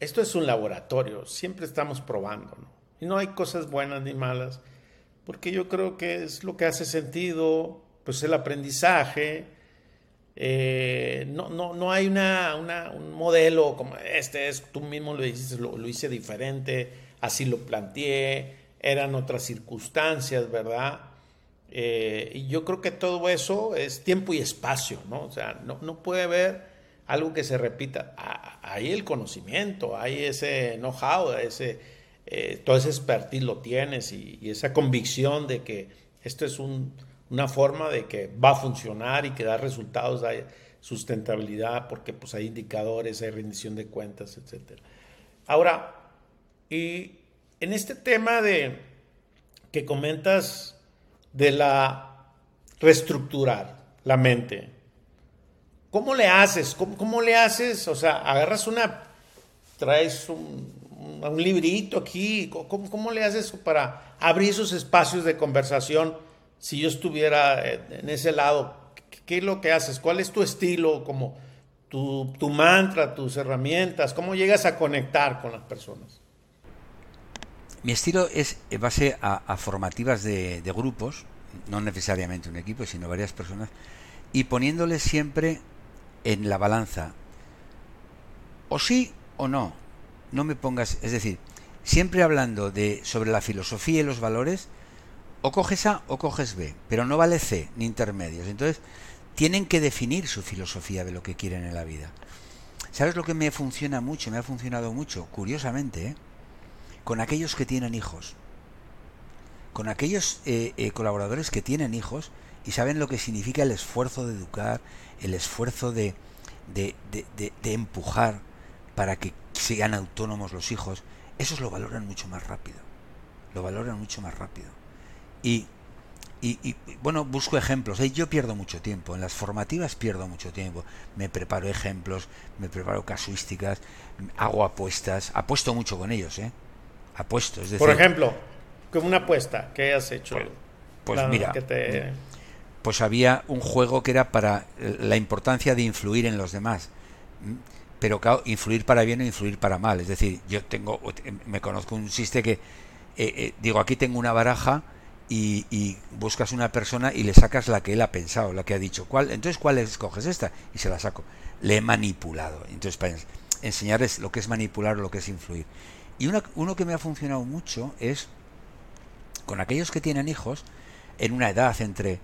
esto es un laboratorio, siempre estamos probando, ¿no? Y no hay cosas buenas ni malas, porque yo creo que es lo que hace sentido, pues el aprendizaje. Eh, no, no, no hay una, un modelo como este, es, tú mismo lo dices, lo, hice diferente, así lo planteé, eran otras circunstancias, ¿verdad? Eh, y yo creo que todo eso es tiempo y espacio, ¿no? O sea, no, no puede haber algo que se repita. Hay el conocimiento, hay ese know-how, ese, eh, todo ese expertise lo tienes y, esa convicción de que esto es una forma de que va a funcionar y que da resultados, hay sustentabilidad, porque pues hay indicadores, hay rendición de cuentas, etc. Ahora, y en este tema de que comentas de la reestructurar la mente, ¿Cómo le haces? ¿Cómo, le haces? O sea, agarras una, traes un, librito aquí, ¿Cómo, ¿cómo, le haces para abrir esos espacios de conversación si yo estuviera en ese lado? ¿Qué es lo que haces? ¿Cuál es tu estilo? Como tu, tu mantra, tus herramientas, ¿cómo llegas a conectar con las personas? Mi estilo es base a, formativas de, de grupos, no necesariamente un equipo, sino varias personas, y poniéndoles siempre en la balanza. O sí o no. No me pongas, es decir, siempre hablando de sobre la filosofía y los valores, o coges A o coges B, pero no vale C ni intermedios. Entonces, tienen que definir su filosofía de lo que quieren en la vida. ¿Sabes lo que me funciona mucho? Me ha funcionado mucho, curiosamente, ¿eh? Con aquellos que tienen hijos. Con aquellos eh, eh, colaboradores que tienen hijos y saben lo que significa el esfuerzo de educar, el esfuerzo de, de, de, empujar para que sean autónomos los hijos, esos lo valoran mucho más rápido. Lo valoran mucho más rápido. Y, y, bueno, busco ejemplos. Yo pierdo mucho tiempo. En las formativas pierdo mucho tiempo. Me preparo ejemplos, me preparo casuísticas, hago apuestas. Apuesto mucho con ellos, ¿eh? Apuesto. Es decir, Por ejemplo, como una apuesta que has hecho. Pues mira, pues había un juego que era para la importancia de influir en los demás. Pero claro, influir para bien o influir para mal. Es decir, yo tengo, me conozco un sistema que, eh, eh, digo, aquí tengo una baraja y, buscas una persona y le sacas la que él ha pensado, la que ha dicho. ¿Cuál? Entonces, ¿cuál escoges esta? Y se la saco. Le he manipulado. Entonces, para enseñarles lo que es manipular o lo que es influir. Y uno que me ha funcionado mucho es con aquellos que tienen hijos en una edad entre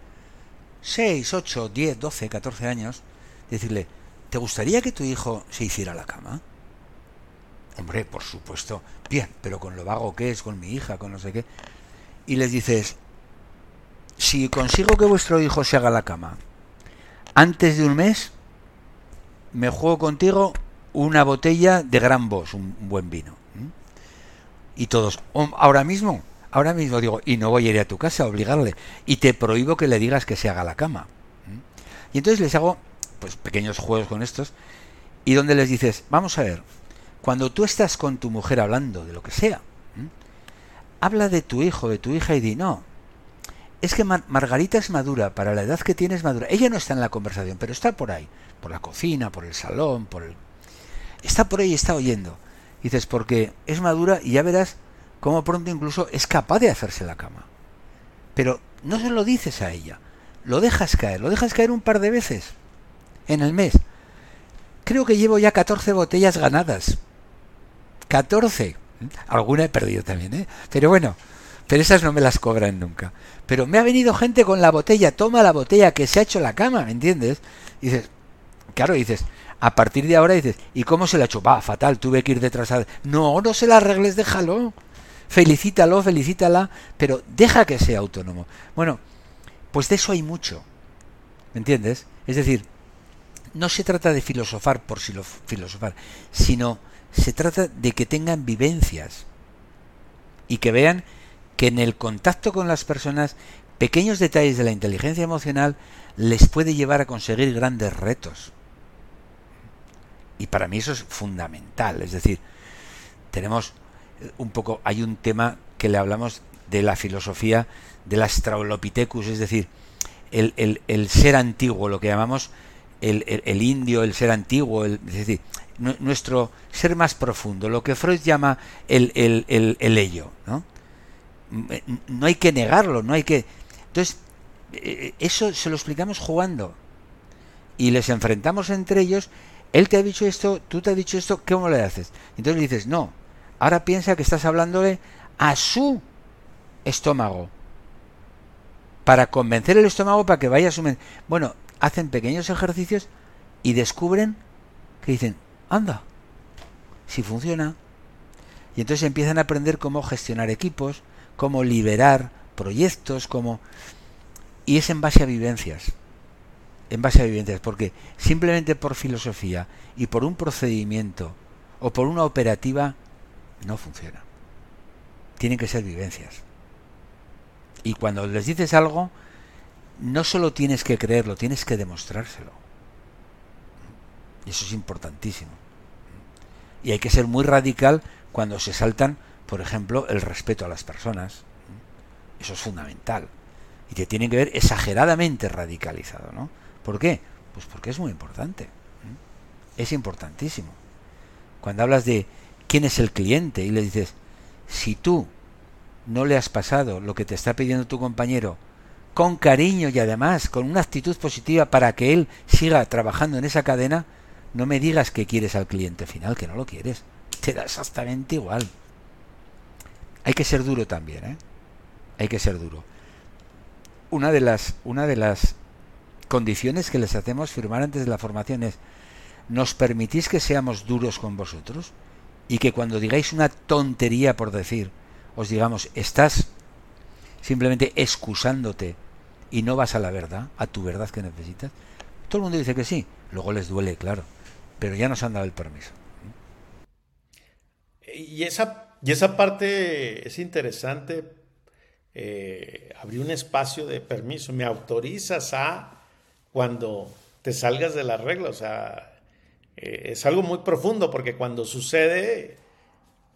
6, 8, 10, 12, 14 años, decirle, ¿te gustaría que tu hijo se hiciera la cama? Hombre, por supuesto, bien, pero con lo vago que es, con mi hija, con no sé qué. Y les dices, si consigo que vuestro hijo se haga la cama antes de un mes, me juego contigo una botella de gran voz, un buen vino. Y todos, ahora mismo, ahora mismo digo, y no voy a ir a tu casa a obligarle, y te prohíbo que le digas que se haga la cama. Y entonces les hago pues pequeños juegos con estos, y donde les dices, vamos a ver, cuando tú estás con tu mujer hablando de lo que sea, habla de tu hijo, de tu hija, y di, no, es que Margarita es madura, para la edad que tiene es madura. Ella no está en la conversación, pero está por ahí, por la cocina, por el salón, por el... Está por ahí, está oyendo. Dices, porque es madura y ya verás cómo pronto incluso es capaz de hacerse la cama. Pero no se lo dices a ella, lo dejas caer, lo dejas caer un par de veces en el mes. Creo que llevo ya 14 botellas ganadas. 14. Alguna he perdido también, ¿eh? Pero bueno, pero esas no me las cobran nunca. Pero me ha venido gente con la botella, toma la botella que se ha hecho la cama, ¿me entiendes? Dices, claro, dices, a partir de ahora dices, ¿y cómo se la? Va, fatal, tuve que ir detrás a... No, no se la arregles, déjalo felicítalo, felicítala, pero deja que sea autónomo. Bueno, pues de eso hay mucho. ¿Me entiendes? Es decir, no se trata de filosofar por filosofar, sino se trata de que tengan vivencias y que vean que en el contacto con las personas pequeños detalles de la inteligencia emocional les puede llevar a conseguir grandes retos. Y para mí eso es fundamental. Es decir, tenemos un poco, hay un tema que le hablamos de la filosofía del Australopithecus, es decir, el, el, ser antiguo, lo que llamamos el, el indio, el ser antiguo, es decir, nuestro ser más profundo, lo que Freud llama el, el, ello, ¿no? No hay que negarlo, no hay que... Entonces, eh, eso se lo explicamos jugando. Y les enfrentamos entre ellos, él te ha dicho esto, tú te has dicho esto, ¿cómo le haces? Entonces le dices, no, Ahora piensa que estás hablándole a su estómago. Para convencer el estómago para que vaya a su mente. Bueno, hacen pequeños ejercicios y descubren que dicen, anda, si funciona. Y entonces empiezan a aprender cómo gestionar equipos, cómo liberar proyectos, cómo... Y es en base a vivencias. En base a vivencias, porque simplemente por filosofía y por un procedimiento o por una operativa no funciona. Tienen que ser vivencias. Y cuando les dices algo, no solo tienes que creerlo, tienes que demostrárselo. Y eso es importantísimo. Y hay que ser muy radical cuando se saltan, por ejemplo, el respeto a las personas. Eso es fundamental. Y te tienen que ver exageradamente radicalizado, ¿no? ¿Por qué? Pues porque es muy importante. Es importantísimo. Cuando hablas de quién es el cliente y le dices, si tú no le has pasado lo que te está pidiendo tu compañero con cariño y además con una actitud positiva para que él siga trabajando en esa cadena, no me digas que quieres al cliente final, que no lo quieres. Te da exactamente igual. Hay que ser duro también, ¿eh? Hay que ser duro. Una de las, una de las condiciones que les hacemos firmar antes de la formación es, ¿nos permitís que seamos duros con vosotros? y que cuando digáis una tontería por decir, os digamos, estás simplemente excusándote y no vas a la verdad, a tu verdad que necesitas. Todo el mundo dice que sí, luego les duele, claro, pero ya nos han dado el permiso. Y esa, y esa parte es interesante, eh, abrir un espacio de permiso, me autorizas a cuando te salgas de la regla, o sea, eh, es algo muy profundo porque cuando sucede,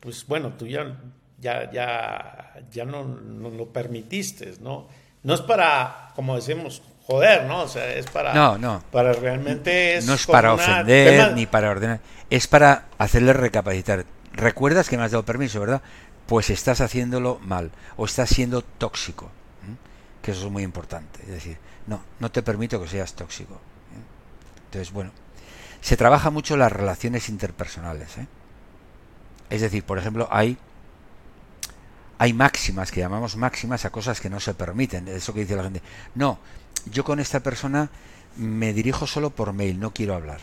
pues bueno, tú ya, ya, ya, ya no, lo permitiste, ¿no? no es para, como decimos, joder, ¿no? O sea, es para. No, no. Para realmente es. No es para ofender ni para ordenar. Es para hacerle recapacitar. Recuerdas que me has dado permiso, ¿verdad? Pues estás haciéndolo mal o estás siendo tóxico. Que eso es muy importante. Es decir, no, no te permito que seas tóxico. Entonces, bueno, se trabaja mucho las relaciones interpersonales. ¿eh? Es decir, por ejemplo, hay hay máximas que llamamos máximas a cosas que no se permiten. Eso que dice la gente. No, yo con esta persona me dirijo solo por mail, no quiero hablar.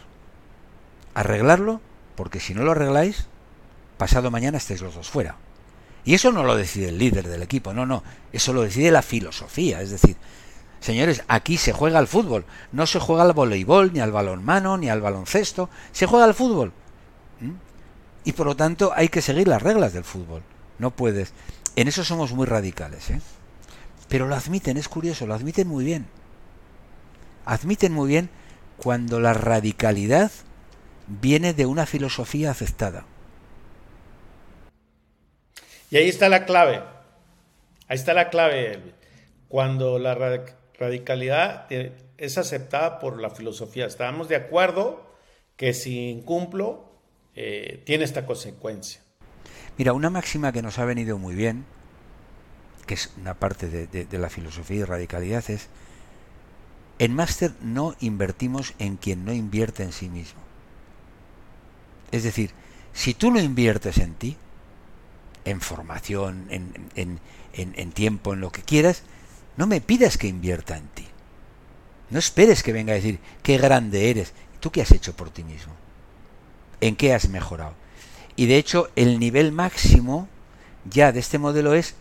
Arreglarlo, porque si no lo arregláis, pasado mañana estáis los dos fuera. Y eso no lo decide el líder del equipo, no, no, eso lo decide la filosofía, es decir, señores, aquí se juega al fútbol, no se juega al voleibol, ni al balonmano, ni al baloncesto, se juega al fútbol. ¿Mm? Y por lo tanto hay que seguir las reglas del fútbol. No puedes. En eso somos muy radicales, ¿eh? Pero lo admiten, es curioso, lo admiten muy bien admiten muy bien cuando la radicalidad viene de una filosofía aceptada. Y ahí está la clave. Ahí está la clave. Cuando la radicalidad es aceptada por la filosofía. Estábamos de acuerdo que si incumplo, eh, tiene esta consecuencia. Mira, una máxima que nos ha venido muy bien, que es una parte de, la filosofía y radicalidad, es en máster no invertimos en quien no invierte en sí mismo. Es decir, si tú no inviertes en ti, en formación, en, tiempo, en lo que quieras, no me pidas que invierta en ti. No esperes que venga a decir qué grande eres. ¿Tú qué has hecho por ti mismo? ¿En qué has mejorado? Y de hecho, el nivel máximo ya de este modelo es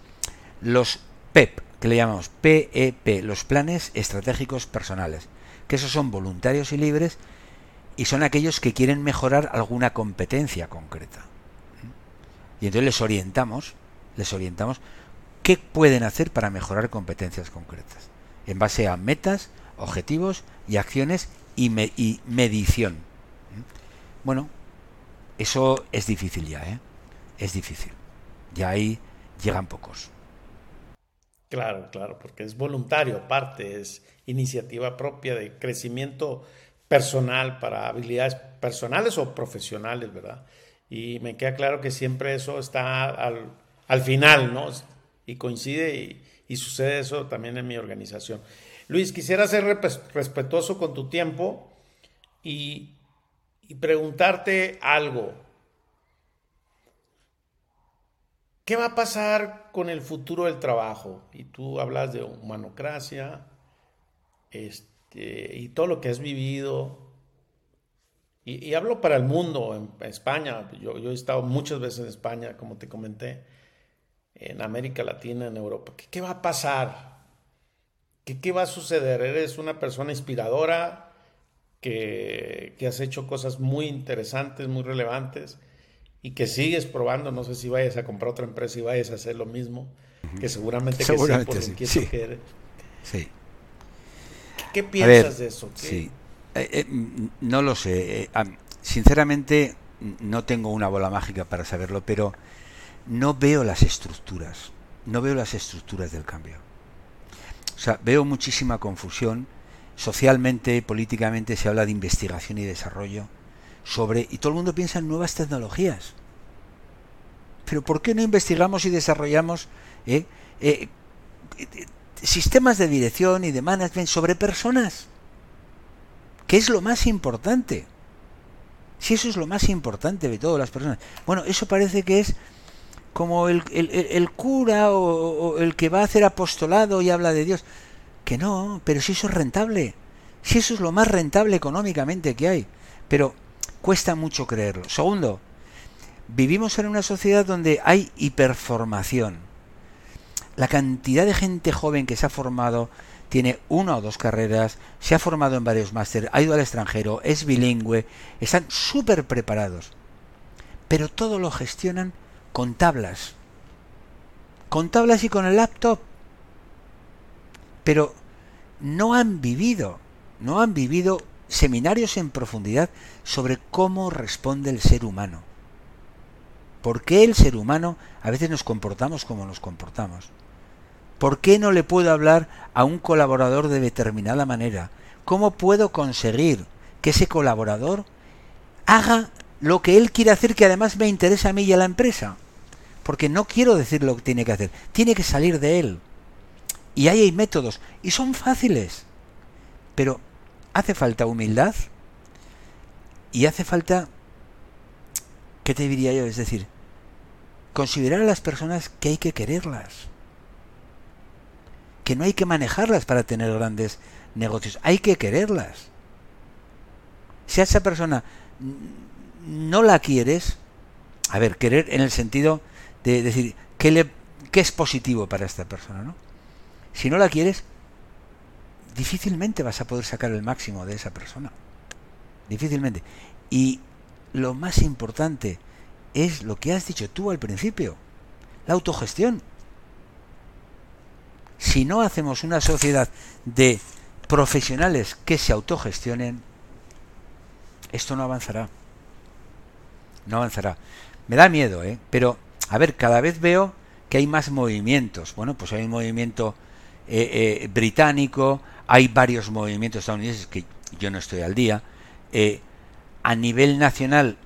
los PEP, que le llamamos PEP, e los planes estratégicos personales, que esos son voluntarios y libres y son aquellos que quieren mejorar alguna competencia concreta. Y entonces les orientamos, les orientamos qué pueden hacer para mejorar competencias concretas, en base a metas, objetivos y acciones y, medición. Bueno, eso es difícil ya, ¿eh? Es difícil. Ya ahí llegan pocos. Claro, claro, porque es voluntario, parte, es iniciativa propia de crecimiento personal para habilidades personales o profesionales, ¿verdad? Y me queda claro que siempre eso está al, final, ¿no? Y coincide y, sucede eso también en mi organización. Luis, quisiera ser respetuoso con tu tiempo y, y preguntarte algo. ¿Qué va a pasar con el futuro del trabajo? Y tú hablas de humanocracia este, y todo lo que has vivido. Y, hablo para el mundo, en España. Yo, he estado muchas veces en España, como te comenté, en América Latina, en Europa. ¿Qué, va a pasar? ¿Qué, ¿Qué, va a suceder? Eres una persona inspiradora que, que has hecho cosas muy interesantes, muy relevantes y que sigues probando, no sé si vayas a comprar otra empresa y vayas a hacer lo mismo, que seguramente, que sí, sí. que eres. Sí. ¿Qué piensas de eso? Sí. Eh, eh, no lo sé. Eh, sinceramente, no tengo una bola mágica para saberlo, pero no veo las estructuras. No veo las estructuras del cambio. O sea, veo muchísima confusión. Socialmente, políticamente se habla de investigación y desarrollo sobre, y todo el mundo piensa en nuevas tecnologías. Pero ¿por qué no investigamos y desarrollamos eh, eh, sistemas de dirección y de management sobre personas? ¿Qué es lo más importante? Si eso es lo más importante de todas las personas. Bueno, eso parece que es como el, el, cura o, o, el que va a hacer apostolado y habla de Dios. Que no, pero si eso es rentable. Si eso es lo más rentable económicamente que hay. Pero Cuesta mucho creerlo. Segundo, vivimos en una sociedad donde hay hiperformación. La cantidad de gente joven que se ha formado tiene una o dos carreras, se ha formado en varios másteres, ha ido al extranjero, es bilingüe, están súper preparados. Pero todo lo gestionan con tablas. Con tablas y con el laptop. Pero no han vivido, no han vivido seminarios en profundidad sobre cómo responde el ser humano. ¿Por qué el ser humano a veces nos comportamos como nos comportamos? ¿Por qué no le puedo hablar a un colaborador de determinada manera? ¿Cómo puedo conseguir que ese colaborador haga lo que él quiere hacer que además me interesa a mí y a la empresa? Porque no quiero decir lo que tiene que hacer, tiene que salir de él. Y ahí hay métodos, y son fáciles. Pero hace falta humildad y hace falta, ¿qué te diría yo? Es decir, considerar a las personas que hay que quererlas, que no hay que manejarlas para tener grandes negocios, hay que quererlas. Si a esa persona no la quieres, a ver, querer en el sentido de decir, ¿qué, le, qué es positivo para esta persona? ¿no? Si no la quieres, difícilmente vas a poder sacar el máximo de esa persona. Difícilmente. Y lo más importante es lo que has dicho tú al principio, la autogestión. Si no hacemos una sociedad de profesionales que se autogestionen, esto no avanzará. No avanzará. Me da miedo, ¿eh? Pero, a ver, cada vez veo que hay más movimientos. Bueno, pues hay un movimiento eh, eh, británico, hay varios movimientos estadounidenses que yo no estoy al día. Eh, a nivel nacional,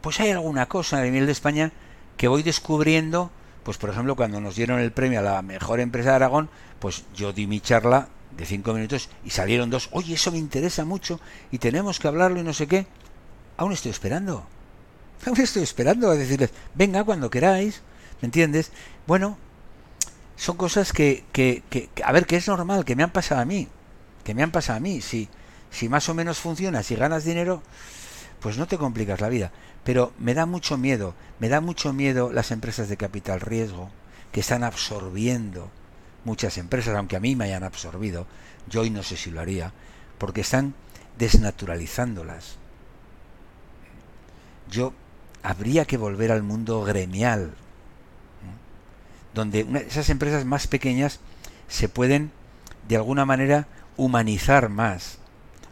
pues hay alguna cosa a nivel de España que voy descubriendo. Pues por ejemplo, cuando nos dieron el premio a la mejor empresa de Aragón, pues yo di mi charla de cinco minutos y salieron dos. Oye, eso me interesa mucho y tenemos que hablarlo y no sé qué. Aún estoy esperando. Estoy esperando a decirles, venga cuando queráis. ¿Me entiendes? Bueno, son cosas que, que, que, a ver, que es normal, que me han pasado a mí, que me han pasado a mí. Si, si más o menos funciona, si ganas dinero, pues no te complicas la vida. Pero me da mucho miedo, me da mucho miedo las empresas de capital riesgo que están absorbiendo muchas empresas, aunque a mí me hayan absorbido, yo hoy no sé si lo haría, porque están desnaturalizándolas. Yo habría que volver al mundo gremial, donde esas empresas más pequeñas se pueden de alguna manera humanizar más,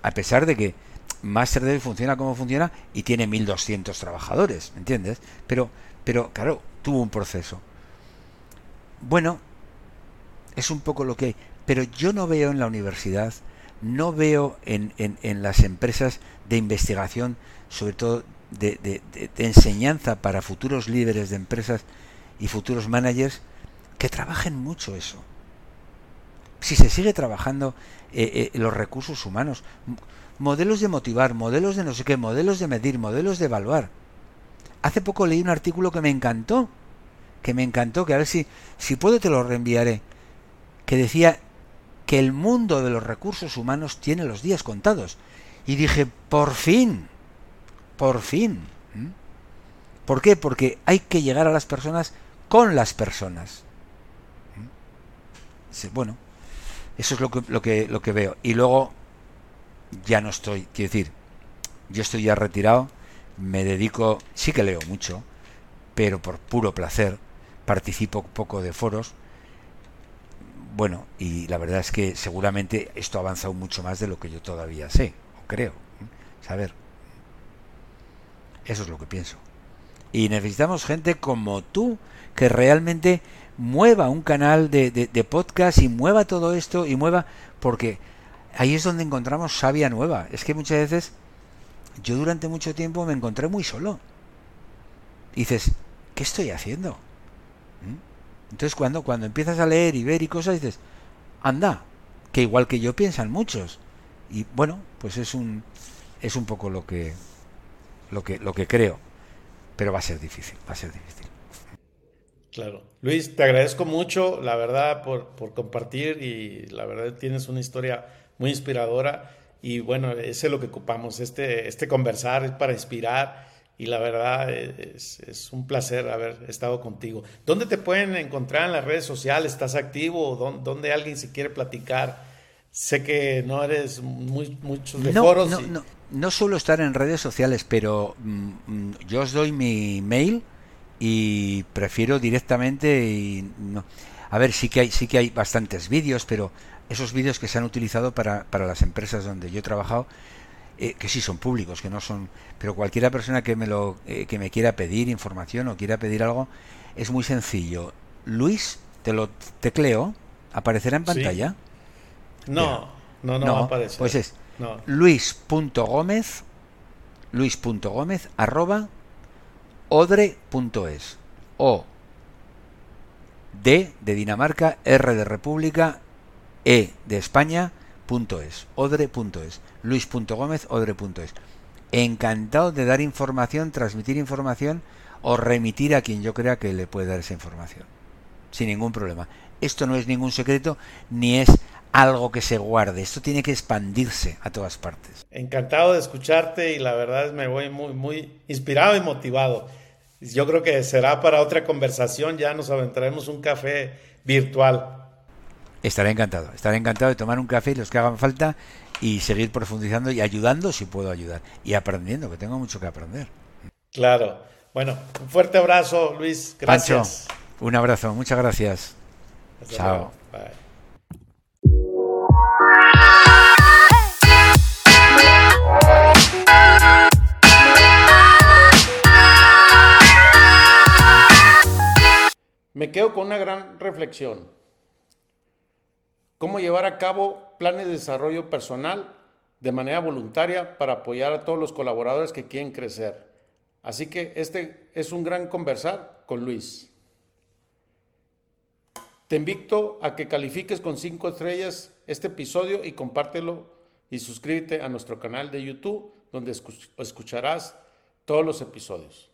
a pesar de que Masterdell funciona como funciona y tiene 1200 trabajadores, ¿me entiendes? Pero, pero claro, tuvo un proceso. Bueno, es un poco lo que hay, pero yo no veo en la universidad, no veo en, en las empresas de investigación, sobre todo de, de, de, enseñanza para futuros líderes de empresas y futuros managers, que trabajen mucho eso. Si se sigue trabajando eh, eh, los recursos humanos, modelos de motivar, modelos de no sé qué, modelos de medir, modelos de evaluar. Hace poco leí un artículo que me encantó, que me encantó, que a ver si, si puedo te lo reenviaré, que decía que el mundo de los recursos humanos tiene los días contados. Y dije, por fin, por fin. ¿Por qué? Porque hay que llegar a las personas con las personas bueno, eso es lo que, lo que, lo que veo. Y luego ya no estoy, quiero decir, yo estoy ya retirado, me dedico, sí que leo mucho, pero por puro placer, participo poco de foros. Bueno, y la verdad es que seguramente esto ha avanzado mucho más de lo que yo todavía sé, o creo, saber. Eso es lo que pienso. Y necesitamos gente como tú que realmente mueva un canal de, de, podcast y mueva todo esto y mueva porque ahí es donde encontramos sabia nueva. Es que muchas veces yo durante mucho tiempo me encontré muy solo. Dices, ¿qué estoy haciendo? ¿Mm? Entonces cuando, cuando empiezas a leer y ver y cosas, dices, anda, que igual que yo piensan muchos. Y bueno, pues es un, es un poco lo que, lo que, lo que creo. Pero va a ser difícil, va a ser difícil. Claro. Luis, te agradezco mucho, la verdad, por, por, compartir y la verdad tienes una historia muy inspiradora y bueno, ese es lo que ocupamos, este, este conversar es para inspirar y la verdad es, es, un placer haber estado contigo. ¿Dónde te pueden encontrar en las redes sociales? ¿Estás activo? ¿Dónde, dónde alguien se quiere platicar? Sé que no eres muy, muchos de no, foros. No, y... no, no suelo estar en redes sociales, pero mm, yo os doy mi mail y prefiero directamente y no. A ver, sí que hay sí que hay bastantes vídeos, pero esos vídeos que se han utilizado para, para las empresas donde yo he trabajado eh, que sí son públicos, que no son, pero cualquiera persona que me lo eh, que me quiera pedir información o quiera pedir algo es muy sencillo. Luis Te lo tecleo. ¿Aparecerá en pantalla? No, no, no, va a aparecer. Pues es luis.gómez luis.gómez arroba odre.es o D de Dinamarca, R de República, E de España, punto es, odre.es, luis.gómez, odre.es. Encantado de dar información, transmitir información o remitir a quien yo crea que le puede dar esa información. Sin ningún problema. Esto no es ningún secreto ni es algo que se guarde. Esto tiene que expandirse a todas partes. Encantado de escucharte y la verdad es me voy muy, muy inspirado y motivado. Yo creo que será para otra conversación. Ya nos aventaremos un café virtual. Estaré encantado, estaré encantado de tomar un café y los que hagan falta y seguir profundizando y ayudando si puedo ayudar y aprendiendo, que tengo mucho que aprender. Claro. Bueno, un fuerte abrazo, Luis. Gracias. Pancho, un abrazo, muchas gracias. Chao. Me quedo con una gran reflexión cómo llevar a cabo planes de desarrollo personal de manera voluntaria para apoyar a todos los colaboradores que quieren crecer. Así que este es un gran conversar con Luis. Te invito a que califiques con cinco estrellas este episodio y compártelo y suscríbete a nuestro canal de YouTube donde escucharás todos los episodios.